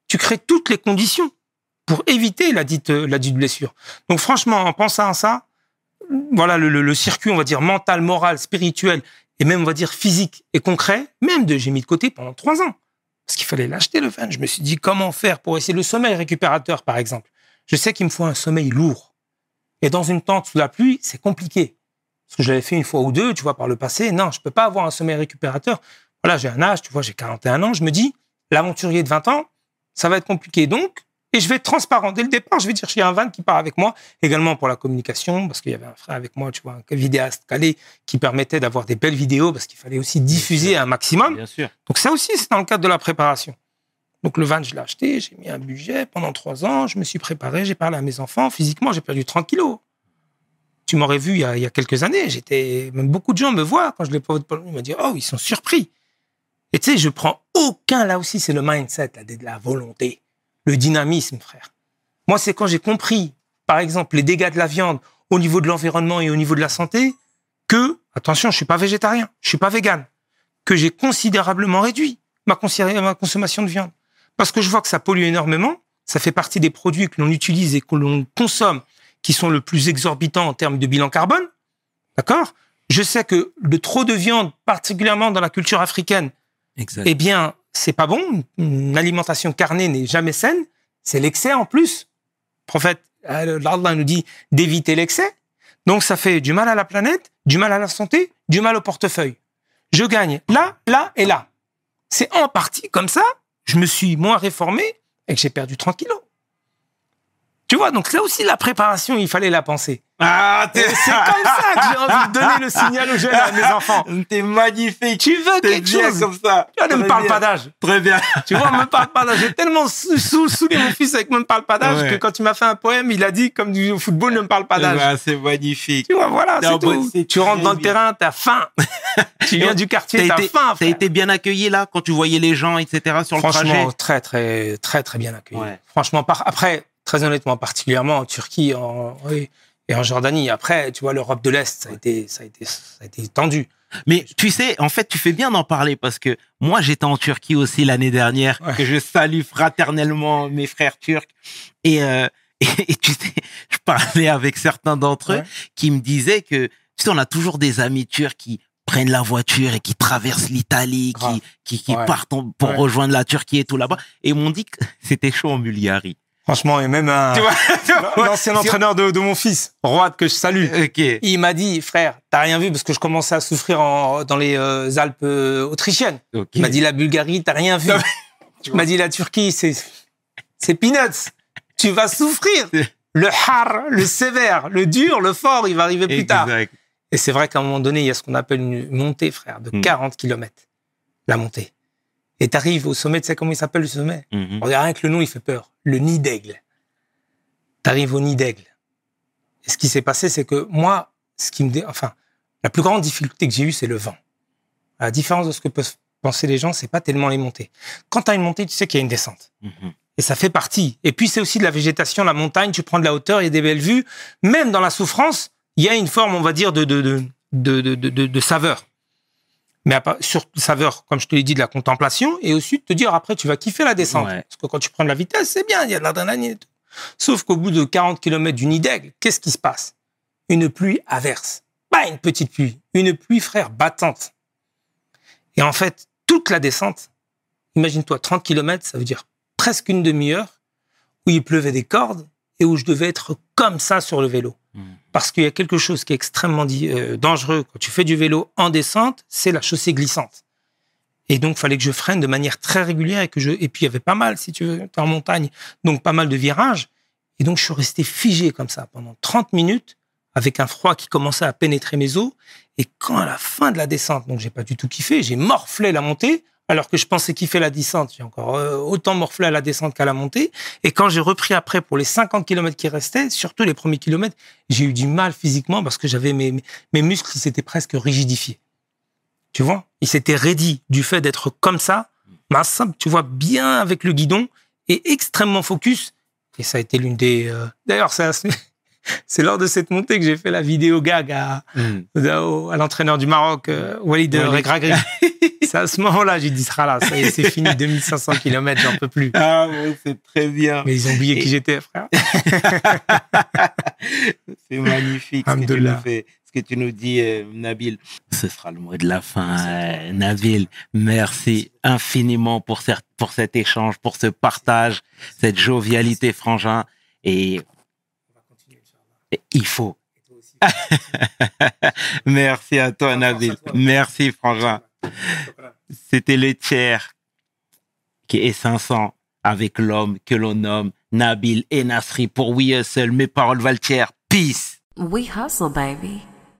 Tu crées toutes les conditions pour éviter la dite, la dite blessure. Donc franchement, en pensant à ça, voilà le, circuit, on va dire mental, moral, spirituel et même on va dire physique et concret, même de j'ai mis de côté pendant trois ans parce qu'il fallait l'acheter le fan. Je me suis dit comment faire pour essayer le sommeil récupérateur par exemple? Je sais qu'il me faut un sommeil lourd et dans une tente sous la pluie c'est compliqué parce que je l'avais fait une fois ou deux, tu vois par le passé. Non, je peux pas avoir un sommeil récupérateur. Voilà, j'ai un âge, tu vois, j'ai 41 ans. Je me dis l'aventurier de 20 ans, ça va être compliqué donc et je vais être transparent. Dès le départ, je vais dire, a un van qui part avec moi, également pour la communication, parce qu'il y avait un frère avec moi, tu vois, un vidéaste calé, qui permettait d'avoir des belles vidéos, parce qu'il fallait aussi diffuser un maximum. Bien sûr. Donc ça aussi, c'est dans le cadre de la préparation. Donc le van, je l'ai acheté, j'ai mis un budget pendant trois ans, je me suis préparé, j'ai parlé à mes enfants. Physiquement, j'ai perdu 30 kilos. Tu m'aurais vu il y, a, quelques années, j'étais, beaucoup de gens me voient quand je l'ai pas ils m'ont dit, oh, ils sont surpris. Et tu sais, je prends aucun, là aussi, c'est le mindset, de la volonté le dynamisme, frère. Moi, c'est quand j'ai compris, par exemple, les dégâts de la viande au niveau de l'environnement et au niveau de la santé, que, attention, je suis pas végétarien, je suis pas vegan, que j'ai considérablement réduit ma consommation de viande. Parce que je vois que ça pollue énormément, ça fait partie des produits que l'on utilise et que l'on consomme qui sont le plus exorbitants en termes de bilan carbone. D'accord? Je sais que le trop de viande, particulièrement dans la culture africaine, Exact. eh bien, c'est pas bon. Une alimentation carnée n'est jamais saine. C'est l'excès en plus. Le prophète, euh, Allah nous dit d'éviter l'excès. Donc, ça fait du mal à la planète, du mal à la santé, du mal au portefeuille. Je gagne là, là et là. C'est en partie comme ça, je me suis moins réformé et que j'ai perdu 30 kilos. Tu vois, donc là aussi, la préparation, il fallait la penser. Ah, c'est comme ça que j'ai envie de donner le signal aux jeunes, à mes enfants. T'es magnifique. Tu veux quelque bien chose comme ça. Tu vois, ne me parle bien. pas d'âge. Très bien. Tu vois, me parle pas d'âge. J'ai tellement sou- sou- saoulé mon fils avec me parle pas d'âge Ouais. que quand il m'a fait un poème, il a dit, comme du football, ne me parle pas d'âge. Ouais, c'est magnifique. Tu vois, voilà, c'est tout. Tu rentres dans le terrain, t'as faim. tu viens du quartier, T'as faim. t'as été bien accueilli là quand tu voyais les gens, etc. sur le trajet? Franchement, très, très, très, très bien accueilli. Ouais. Franchement, par, après, très honnêtement, particulièrement en Turquie en, oui, et en Jordanie. Après, tu vois, l'Europe de l'Est, ça a été, ça a été, ça a été tendu. Mais tu sais, en fait, tu fais bien d'en parler parce que moi, j'étais en Turquie aussi l'année dernière, Ouais. que je salue fraternellement mes frères turcs. Et, euh, et, et tu sais, je parlais avec certains d'entre eux Ouais. qui me disaient que, tu sais, on a toujours des amis turcs qui prennent la voiture et qui traversent l'Italie, qui, qui, qui Ouais. partent en- pour rejoindre la Turquie et tout là-bas. Et ils m'ont dit que c'était chaud en Bulgarie. Franchement, et même un, l'ancien entraîneur de, de mon fils, Road, que je salue. Il m'a dit, frère, t'as rien vu parce que je commençais à souffrir en- dans les euh, Alpes euh, autrichiennes. Il m'a dit la Bulgarie, t'as rien vu. Il m'a dit la Turquie, c'est c'est peanuts. Tu vas souffrir. Le har, le sévère, le dur, le fort, il va arriver plus tard. Et c'est vrai qu'à un moment donné, il y a ce qu'on appelle une montée, frère, de Mm. 40 km. La montée. Et t'arrives au sommet, tu sais comment il s'appelle le sommet? Mhm. Regarde, rien que le nom, il fait peur. Le nid d'aigle. T'arrives au nid d'aigle. Et ce qui s'est passé, c'est que moi, ce qui me dé... enfin, la plus grande difficulté que j'ai eue, c'est le vent. À la différence de ce que peuvent penser les gens, c'est pas tellement les montées. Quand t'as une montée, tu sais qu'il y a une descente. Mhm. Et ça fait partie. Et puis, c'est aussi de la végétation, la montagne, tu prends de la hauteur, il y a des belles vues. Même dans la souffrance, il y a une forme, on va dire, de, de, de, de, de, de- de- de saveur. Mais à sur saveur, comme je te l'ai dit, de la contemplation, et aussi de te dire, après, tu vas kiffer la descente. Ouais. Parce que quand tu prends de la vitesse, c'est bien, il y a de l'adrénaline et tout. Sauf qu'au bout de 40 km du nid d'aigle, qu'est-ce qui se passe? Une pluie averse. Pas une petite pluie, une pluie, frère, battante. Et en fait, toute la descente, imagine-toi, 30 km, ça veut dire presque une demi-heure, où il pleuvait des cordes et où je devais être comme ça sur le vélo. Mhm. Parce qu'il y a quelque chose qui est extrêmement euh, dangereux quand tu fais du vélo en descente, c'est la chaussée glissante. Et donc, fallait que je freine de manière très régulière et que je, et puis il y avait pas mal, si tu veux, en montagne, donc pas mal de virages. Et donc, je suis resté figé comme ça pendant 30 minutes avec un froid qui commençait à pénétrer mes os. Et quand à la fin de la descente, donc j'ai pas du tout kiffé, j'ai morflé la montée, alors que je pensais kiffer la descente. J'ai encore euh, autant morflé à la descente qu'à la montée. Et quand j'ai repris après pour les 50 km qui restaient, surtout les premiers kilomètres, j'ai eu du mal physiquement parce que j'avais mes, muscles, s'étaient presque rigidifiés. Tu vois? Ils s'étaient raidis du fait d'être comme ça, masse, tu vois, bien avec le guidon et extrêmement focus. Et ça a été l'une des... euh, D'ailleurs, à- c'est lors de cette montée que j'ai fait la vidéo gag à, à l'entraîneur du Maroc, euh, Walid Walid. Regragri. c'est à ce moment-là, j'ai dit, sera là, ça y est, c'est fini, 2500 km, j'en peux plus. Ah, bon, c'est très bien. Mais ils ont oublié Et- qui j'étais, frère. C'est magnifique ce que, tu nous Alhamdoulilah. fais, ce que tu nous dis, euh, Nabil. Ce sera le mot de la fin, euh, Nabil. Merci infiniment pour, cette- pour cet échange, pour ce partage, cette jovialité, frangin. Et il faut. Merci à toi, Nabil. Merci, frangin. C'était le tiers qui est 500 avec l'homme que l'on nomme Nabil et Nasri pour We Hustle. Mes paroles valent tiers. Peace. We hustle, baby.